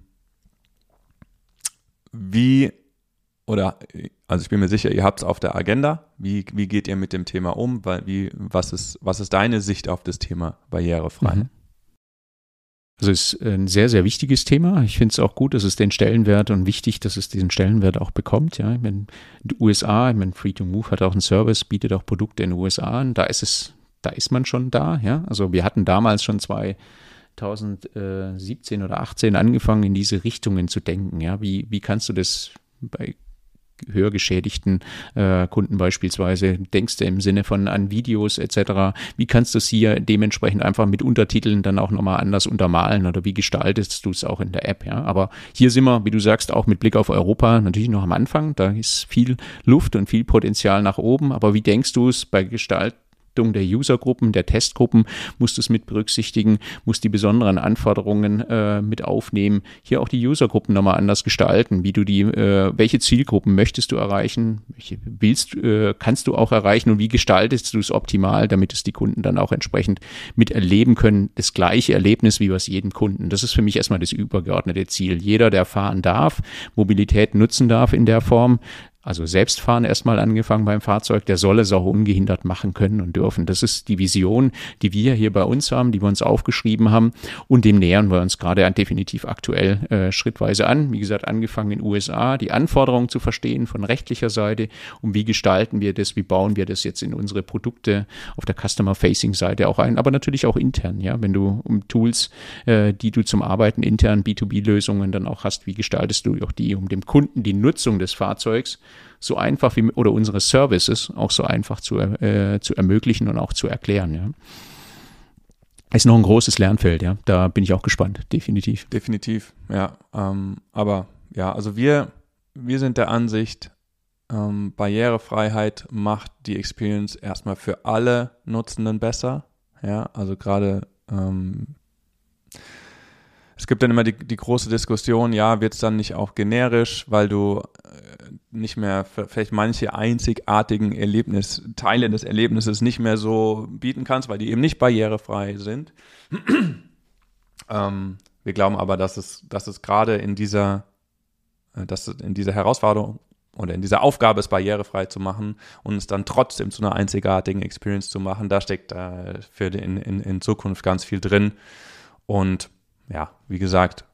wie, oder, also ich bin mir sicher, ihr habt es auf der Agenda. Wie, wie geht ihr mit dem Thema um? Wie, was, ist, was ist deine Sicht auf das Thema barrierefrei? Mhm. Also es ist ein sehr, sehr wichtiges Thema. Ich finde es auch gut, dass es den Stellenwert und wichtig, dass es diesen Stellenwert auch bekommt. Ja, ich meine, die USA, ich meine, Free to Move hat auch einen Service, bietet auch Produkte in den USA an. Da ist es, da ist man schon da. Ja, also wir hatten damals schon zwei 2017 oder 18 angefangen, in diese Richtungen zu denken. Ja, wie, wie kannst du das bei höher geschädigten äh, Kunden beispielsweise, denkst du im Sinne von an Videos etc., wie kannst du es hier dementsprechend einfach mit Untertiteln dann auch nochmal anders untermalen oder wie gestaltest du es auch in der App, ja, aber hier sind wir, wie du sagst, auch mit Blick auf Europa natürlich noch am Anfang, da ist viel Luft und viel Potenzial nach oben, aber wie denkst du es bei Gestalt Gewichtung der Usergruppen, der Testgruppen musst du es mit berücksichtigen, musst die besonderen Anforderungen äh, mit aufnehmen. Hier auch die Usergruppen nochmal anders gestalten, wie du die, äh, welche Zielgruppen möchtest du erreichen, welche willst, äh, kannst du auch erreichen und wie gestaltest du es optimal, damit es die Kunden dann auch entsprechend miterleben können, das gleiche Erlebnis wie was jedem Kunden. Das ist für mich erstmal das übergeordnete Ziel. Jeder, der fahren darf, Mobilität nutzen darf in der Form, also Selbstfahren erstmal angefangen beim Fahrzeug, der soll es auch ungehindert machen können und dürfen. Das ist die Vision, die wir hier bei uns haben, die wir uns aufgeschrieben haben. Und dem nähern wir uns gerade definitiv aktuell äh, schrittweise an. Wie gesagt, angefangen in den USA, die Anforderungen zu verstehen von rechtlicher Seite. Und wie gestalten wir das, wie bauen wir das jetzt in unsere Produkte auf der Customer-Facing-Seite auch ein, aber natürlich auch intern, ja, wenn du um Tools, äh, die du zum Arbeiten intern B2B-Lösungen dann auch hast, wie gestaltest du auch die, um dem Kunden die Nutzung des Fahrzeugs so einfach wie oder unsere Services auch so einfach zu, äh, zu ermöglichen und auch zu erklären. Ja. Ist noch ein großes Lernfeld, ja. Da bin ich auch gespannt, definitiv. Definitiv, ja. Ähm, aber ja, also wir, wir sind der Ansicht, ähm, Barrierefreiheit macht die Experience erstmal für alle Nutzenden besser. Ja, also gerade ähm, es gibt dann immer die, die große Diskussion, ja, wird es dann nicht auch generisch, weil du äh, nicht mehr vielleicht manche einzigartigen Erlebnis, Teile des Erlebnisses nicht mehr so bieten kannst, weil die eben nicht barrierefrei sind. ähm, wir glauben aber, dass es, dass es gerade in dieser, äh, dass in dieser Herausforderung oder in dieser Aufgabe, es barrierefrei zu machen und es dann trotzdem zu einer einzigartigen Experience zu machen, da steckt äh, für in, in, in Zukunft ganz viel drin. Und ja, wie gesagt,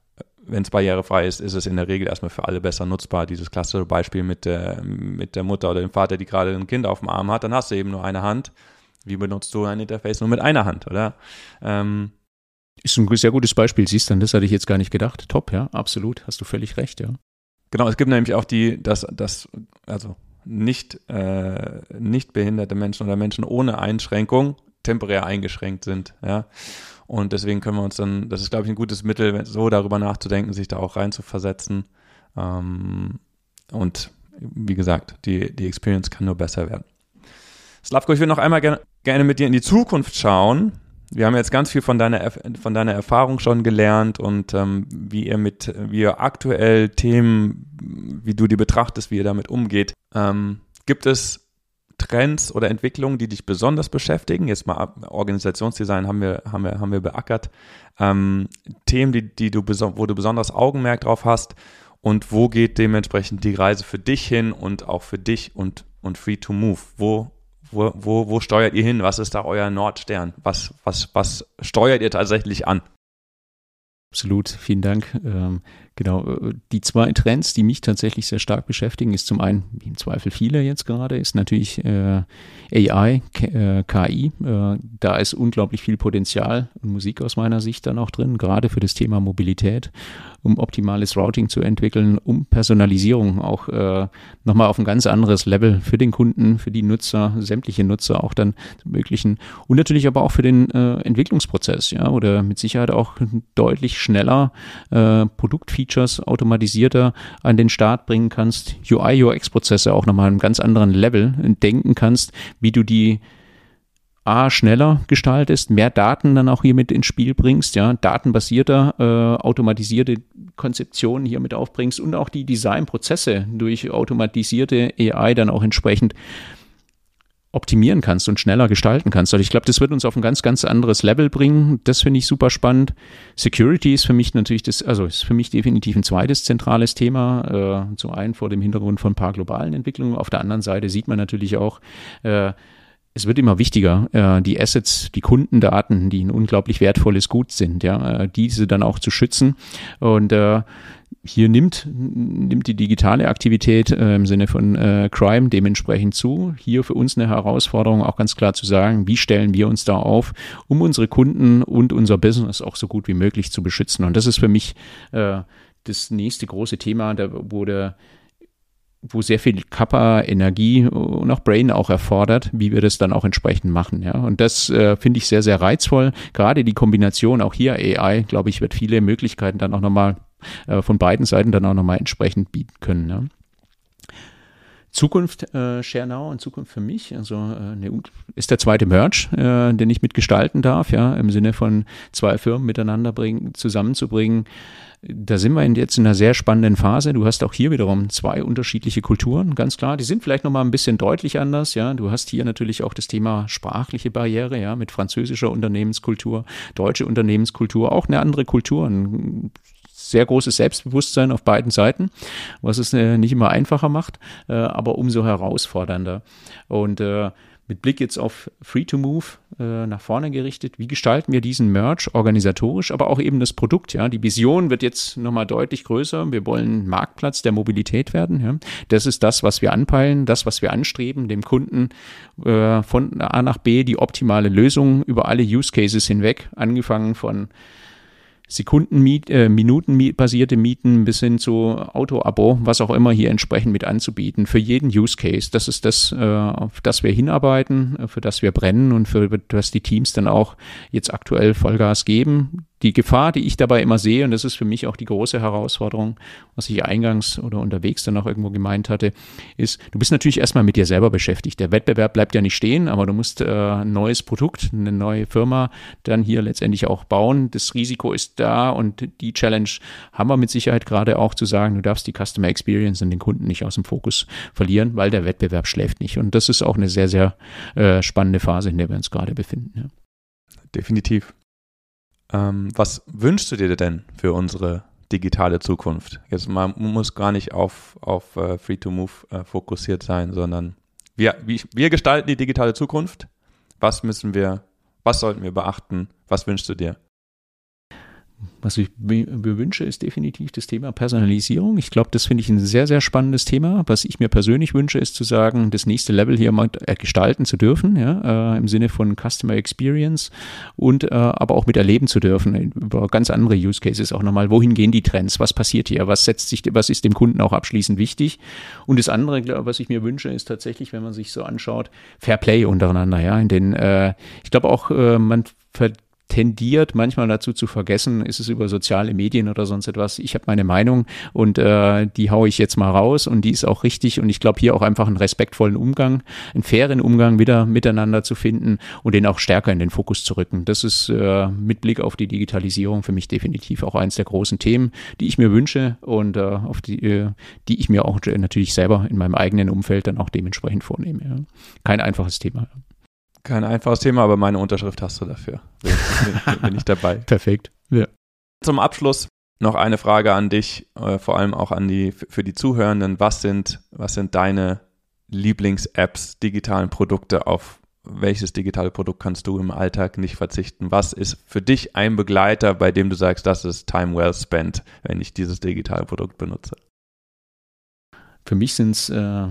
wenn es barrierefrei ist, ist es in der Regel erstmal für alle besser nutzbar. Dieses klassische Beispiel mit der, mit der Mutter oder dem Vater, die gerade ein Kind auf dem Arm hat, dann hast du eben nur eine Hand. Wie benutzt du ein Interface nur mit einer Hand, oder? Ähm, ist ein sehr gutes Beispiel, siehst du, das hatte ich jetzt gar nicht gedacht. Top, ja, absolut, hast du völlig recht, ja. Genau, es gibt nämlich auch die, dass, dass also nicht, äh, nicht behinderte Menschen oder Menschen ohne Einschränkung temporär eingeschränkt sind, ja. Und deswegen können wir uns dann, das ist, glaube ich, ein gutes Mittel, so darüber nachzudenken, sich da auch rein zu versetzen. Ähm, und wie gesagt, die, die Experience kann nur besser werden. Slavko, ich will noch einmal gerne, gerne mit dir in die Zukunft schauen. Wir haben jetzt ganz viel von deiner, von deiner Erfahrung schon gelernt und ähm, wie ihr mit, wie ihr aktuell Themen, wie du die betrachtest, wie ihr damit umgeht. Ähm, gibt es Trends oder Entwicklungen, die dich besonders beschäftigen? Jetzt mal Organisationsdesign haben wir, haben wir, haben wir beackert. Ähm, Themen, die, die du, wo du besonders Augenmerk drauf hast und wo geht dementsprechend die Reise für dich hin und auch für dich und, und Free to Move? Wo, wo, wo, wo steuert ihr hin? Was ist da euer Nordstern? Was, was, was steuert ihr tatsächlich an? Absolut, vielen Dank. Ähm, genau, äh, die zwei Trends, die mich tatsächlich sehr stark beschäftigen, ist zum einen, wie im Zweifel viele jetzt gerade, ist natürlich äh, AI, K äh, KI. Äh, da ist unglaublich viel Potenzial und Musik aus meiner Sicht dann auch drin, gerade für das Thema Mobilität, um optimales Routing zu entwickeln, um Personalisierung auch äh, nochmal auf ein ganz anderes Level für den Kunden, für die Nutzer, sämtliche Nutzer auch dann zu ermöglichen. Und natürlich aber auch für den äh, Entwicklungsprozess, ja, oder mit Sicherheit auch deutlich schneller äh, Produktfeatures automatisierter an den Start bringen kannst, UI, UX-Prozesse auch nochmal einem ganz anderen Level denken kannst, wie du die A, schneller gestaltest, mehr Daten dann auch hier mit ins Spiel bringst, ja, datenbasierter, äh, automatisierte Konzeptionen hier mit aufbringst und auch die Designprozesse durch automatisierte AI dann auch entsprechend optimieren kannst und schneller gestalten kannst. Also ich glaube, das wird uns auf ein ganz, ganz anderes Level bringen. Das finde ich super spannend. Security ist für mich natürlich das, also ist für mich definitiv ein zweites zentrales Thema. Äh, zum einen vor dem Hintergrund von ein paar globalen Entwicklungen. Auf der anderen Seite sieht man natürlich auch, äh, es wird immer wichtiger, äh, die Assets, die Kundendaten, die ein unglaublich wertvolles Gut sind, ja, äh, diese dann auch zu schützen. Und äh, hier nimmt, nimmt die digitale Aktivität im Sinne von Crime dementsprechend zu. Hier für uns eine Herausforderung, auch ganz klar zu sagen, wie stellen wir uns da auf, um unsere Kunden und unser Business auch so gut wie möglich zu beschützen. Und das ist für mich das nächste große Thema, da, der wo sehr viel Kappa, Energie und auch Brain auch erfordert, wie wir das dann auch entsprechend machen. Ja. Und das äh, finde ich sehr, sehr reizvoll. Gerade die Kombination auch hier AI, glaube ich, wird viele Möglichkeiten dann auch nochmal äh, von beiden Seiten dann auch nochmal entsprechend bieten können. Ja. Zukunft äh, ShareNow und Zukunft für mich, also äh, ne, ist der zweite Merge, äh, den ich mitgestalten darf, ja, im Sinne von zwei Firmen miteinander bringen, zusammenzubringen. Da sind wir jetzt in einer sehr spannenden Phase. Du hast auch hier wiederum zwei unterschiedliche Kulturen, ganz klar. Die sind vielleicht nochmal ein bisschen deutlich anders, ja. Du hast hier natürlich auch das Thema sprachliche Barriere, ja, mit französischer Unternehmenskultur, deutsche Unternehmenskultur, auch eine andere Kultur, ein sehr großes Selbstbewusstsein auf beiden Seiten, was es äh, nicht immer einfacher macht, äh, aber umso herausfordernder. Und äh, mit Blick jetzt auf Free to Move äh, nach vorne gerichtet, wie gestalten wir diesen Merch organisatorisch, aber auch eben das Produkt, ja. Die Vision wird jetzt nochmal deutlich größer. Wir wollen Marktplatz der Mobilität werden, ja. Das ist das, was wir anpeilen, das, was wir anstreben, dem Kunden äh, von A nach B die optimale Lösung über alle Use Cases hinweg, angefangen von Sekunden-, äh, Minuten-basierte Mieten bis hin zu Auto-Abo, was auch immer hier entsprechend mit anzubieten für jeden Use Case. Das ist das, äh, auf das wir hinarbeiten, für das wir brennen und für das die Teams dann auch jetzt aktuell Vollgas geben die Gefahr, die ich dabei immer sehe, und das ist für mich auch die große Herausforderung, was ich eingangs oder unterwegs dann auch irgendwo gemeint hatte, ist, du bist natürlich erstmal mit dir selber beschäftigt. Der Wettbewerb bleibt ja nicht stehen, aber du musst äh, ein neues Produkt, eine neue Firma dann hier letztendlich auch bauen. Das Risiko ist da und die Challenge haben wir mit Sicherheit gerade auch zu sagen, du darfst die Customer Experience und den Kunden nicht aus dem Fokus verlieren, weil der Wettbewerb schläft nicht. Und das ist auch eine sehr, sehr äh, spannende Phase, in der wir uns gerade befinden. Ja. Definitiv. Ähm, was wünschst du dir denn für unsere digitale Zukunft? Jetzt man muss gar nicht auf, auf uh, Free-to-Move uh, fokussiert sein, sondern wir, wir gestalten die digitale Zukunft. Was müssen wir, was sollten wir beachten? Was wünschst du dir? Was ich mir wünsche, ist definitiv das Thema Personalisierung. Ich glaube, das finde ich ein sehr, sehr spannendes Thema. Was ich mir persönlich wünsche, ist zu sagen, das nächste Level hier mal gestalten zu dürfen, ja, äh, im Sinne von Customer Experience und äh, aber auch mit erleben zu dürfen über ganz andere Use Cases auch nochmal. Wohin gehen die Trends? Was passiert hier? Was setzt sich, was ist dem Kunden auch abschließend wichtig? Und das andere, was ich mir wünsche, ist tatsächlich, wenn man sich so anschaut, Fair Play untereinander, ja, in den, äh, ich glaube auch, äh, man ver tendiert manchmal dazu zu vergessen, ist es über soziale Medien oder sonst etwas. Ich habe meine Meinung und äh, die haue ich jetzt mal raus und die ist auch richtig und ich glaube hier auch einfach einen respektvollen Umgang, einen fairen Umgang wieder miteinander zu finden und den auch stärker in den Fokus zu rücken. Das ist äh, mit Blick auf die Digitalisierung für mich definitiv auch eins der großen Themen, die ich mir wünsche und äh, auf die, äh, die ich mir auch natürlich selber in meinem eigenen Umfeld dann auch dementsprechend vornehme. Ja. Kein einfaches Thema. Kein einfaches Thema, aber meine Unterschrift hast du dafür. Bin, bin, bin ich dabei. Perfekt. Ja. Zum Abschluss noch eine Frage an dich, äh, vor allem auch an die für die Zuhörenden. Was sind, was sind deine Lieblings-Apps, digitalen Produkte auf, welches digitale Produkt kannst du im Alltag nicht verzichten? Was ist für dich ein Begleiter, bei dem du sagst, das ist time well spent, wenn ich dieses digitale Produkt benutze? Für mich sind es äh,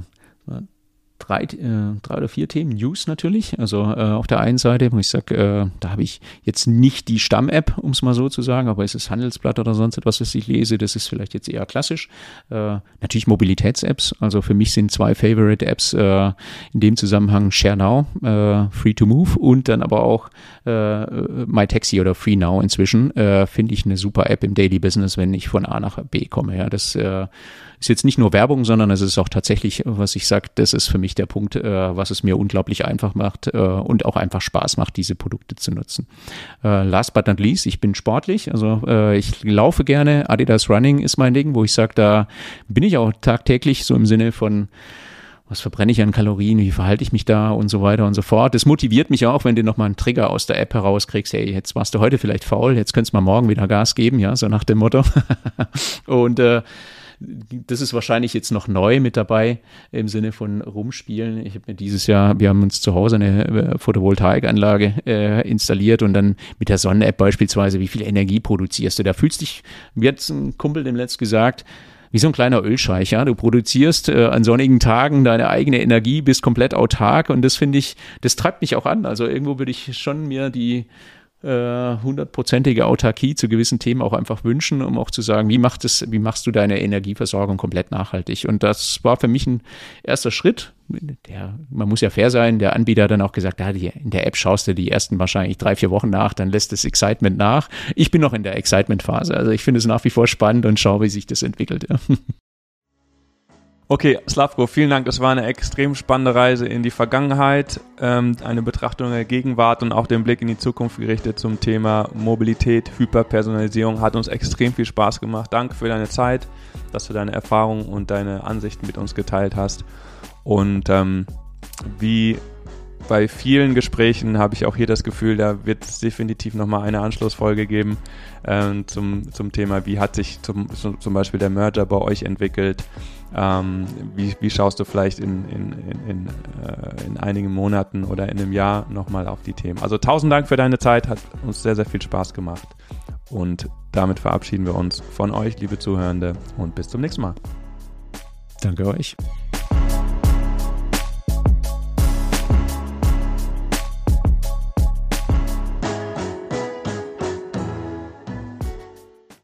drei, äh, drei oder vier Themen. News natürlich. Also äh, auf der einen Seite, wo ich sage, äh, da habe ich jetzt nicht die Stamm-App, um es mal so zu sagen, aber es ist Handelsblatt oder sonst etwas, was ich lese. Das ist vielleicht jetzt eher klassisch. Äh, natürlich Mobilitäts-Apps. Also für mich sind zwei Favorite-Apps äh, in dem Zusammenhang ShareNow, äh, Free to Move und dann aber auch äh, MyTaxi oder FreeNow inzwischen. Äh, Finde ich eine super App im Daily Business, wenn ich von A nach B komme. Ja, das äh, ist jetzt nicht nur Werbung, sondern es ist auch tatsächlich, was ich sage, das ist für mich der Punkt, äh, was es mir unglaublich einfach macht äh, und auch einfach Spaß macht, diese Produkte zu nutzen. Äh, last but not least, ich bin sportlich, also äh, ich laufe gerne, Adidas Running ist mein Ding, wo ich sage, da bin ich auch tagtäglich so im Sinne von was verbrenne ich an Kalorien, wie verhalte ich mich da und so weiter und so fort. Das motiviert mich auch, wenn du nochmal einen Trigger aus der App herauskriegst, hey, jetzt warst du heute vielleicht faul, jetzt könntest du mal morgen wieder Gas geben, ja, so nach dem Motto. und äh, das ist wahrscheinlich jetzt noch neu mit dabei im Sinne von rumspielen. Ich habe mir dieses Jahr, wir haben uns zu Hause eine äh, Photovoltaikanlage äh, installiert und dann mit der Sonnen-App beispielsweise, wie viel Energie produzierst du? Da fühlst dich, wie hat ein Kumpel dem letzt gesagt, wie so ein kleiner Ölscheich, ja. Du produzierst äh, an sonnigen Tagen deine eigene Energie, bist komplett autark und das finde ich, das treibt mich auch an. Also irgendwo würde ich schon mir die hundertprozentige Autarkie zu gewissen Themen auch einfach wünschen, um auch zu sagen, wie, macht es, wie machst du deine Energieversorgung komplett nachhaltig? Und das war für mich ein erster Schritt. Der, man muss ja fair sein, der Anbieter hat dann auch gesagt, ja, in der App schaust du die ersten wahrscheinlich drei, vier Wochen nach, dann lässt das Excitement nach. Ich bin noch in der Excitement-Phase. Also ich finde es nach wie vor spannend und schaue, wie sich das entwickelt. Okay, Slavko, vielen Dank. Das war eine extrem spannende Reise in die Vergangenheit, ähm, eine Betrachtung der Gegenwart und auch den Blick in die Zukunft gerichtet zum Thema Mobilität, Hyperpersonalisierung. Hat uns extrem viel Spaß gemacht. Danke für deine Zeit, dass du deine Erfahrungen und deine Ansichten mit uns geteilt hast. Und ähm, wie bei vielen Gesprächen habe ich auch hier das Gefühl, da wird es definitiv nochmal eine Anschlussfolge geben ähm, zum, zum Thema, wie hat sich zum, zum Beispiel der Merger bei euch entwickelt, ähm, wie, wie schaust du vielleicht in, in, in, in, äh, in einigen Monaten oder in einem Jahr nochmal auf die Themen. Also tausend Dank für deine Zeit, hat uns sehr, sehr viel Spaß gemacht und damit verabschieden wir uns von euch, liebe Zuhörende und bis zum nächsten Mal. Danke euch.